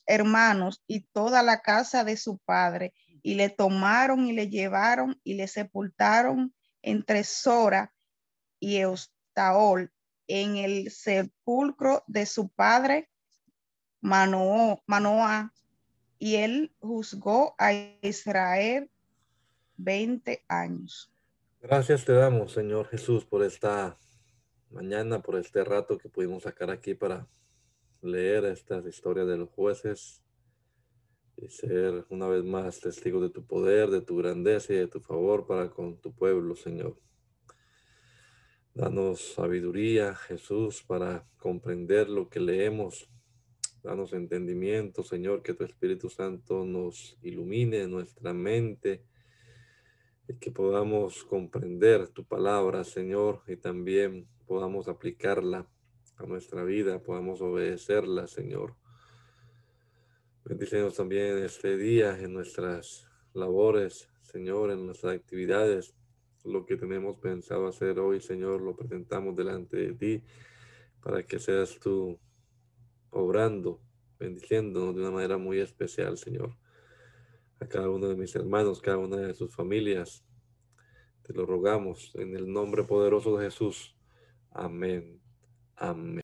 hermanos y toda la casa de su padre y le tomaron y le llevaron y le sepultaron entre Sora y Eustaol en el sepulcro de su padre Manoah, y él juzgó a Israel 20 años. Gracias te damos, Señor Jesús, por esta mañana, por este rato que pudimos sacar aquí para leer estas historias de los jueces y ser una vez más testigo de tu poder, de tu grandeza y de tu favor para con tu pueblo, Señor. Danos sabiduría, Jesús, para comprender lo que leemos. Danos entendimiento, Señor, que tu Espíritu Santo nos ilumine nuestra mente y que podamos comprender tu palabra, Señor, y también podamos aplicarla a nuestra vida, podamos obedecerla, Señor. Bendícenos también este día en nuestras labores, Señor, en nuestras actividades. Lo que tenemos pensado hacer hoy, Señor, lo presentamos delante de ti para que seas tú obrando, bendiciéndonos de una manera muy especial, Señor. A cada uno de mis hermanos, cada una de sus familias, te lo rogamos en el nombre poderoso de Jesús. Amén. Amén.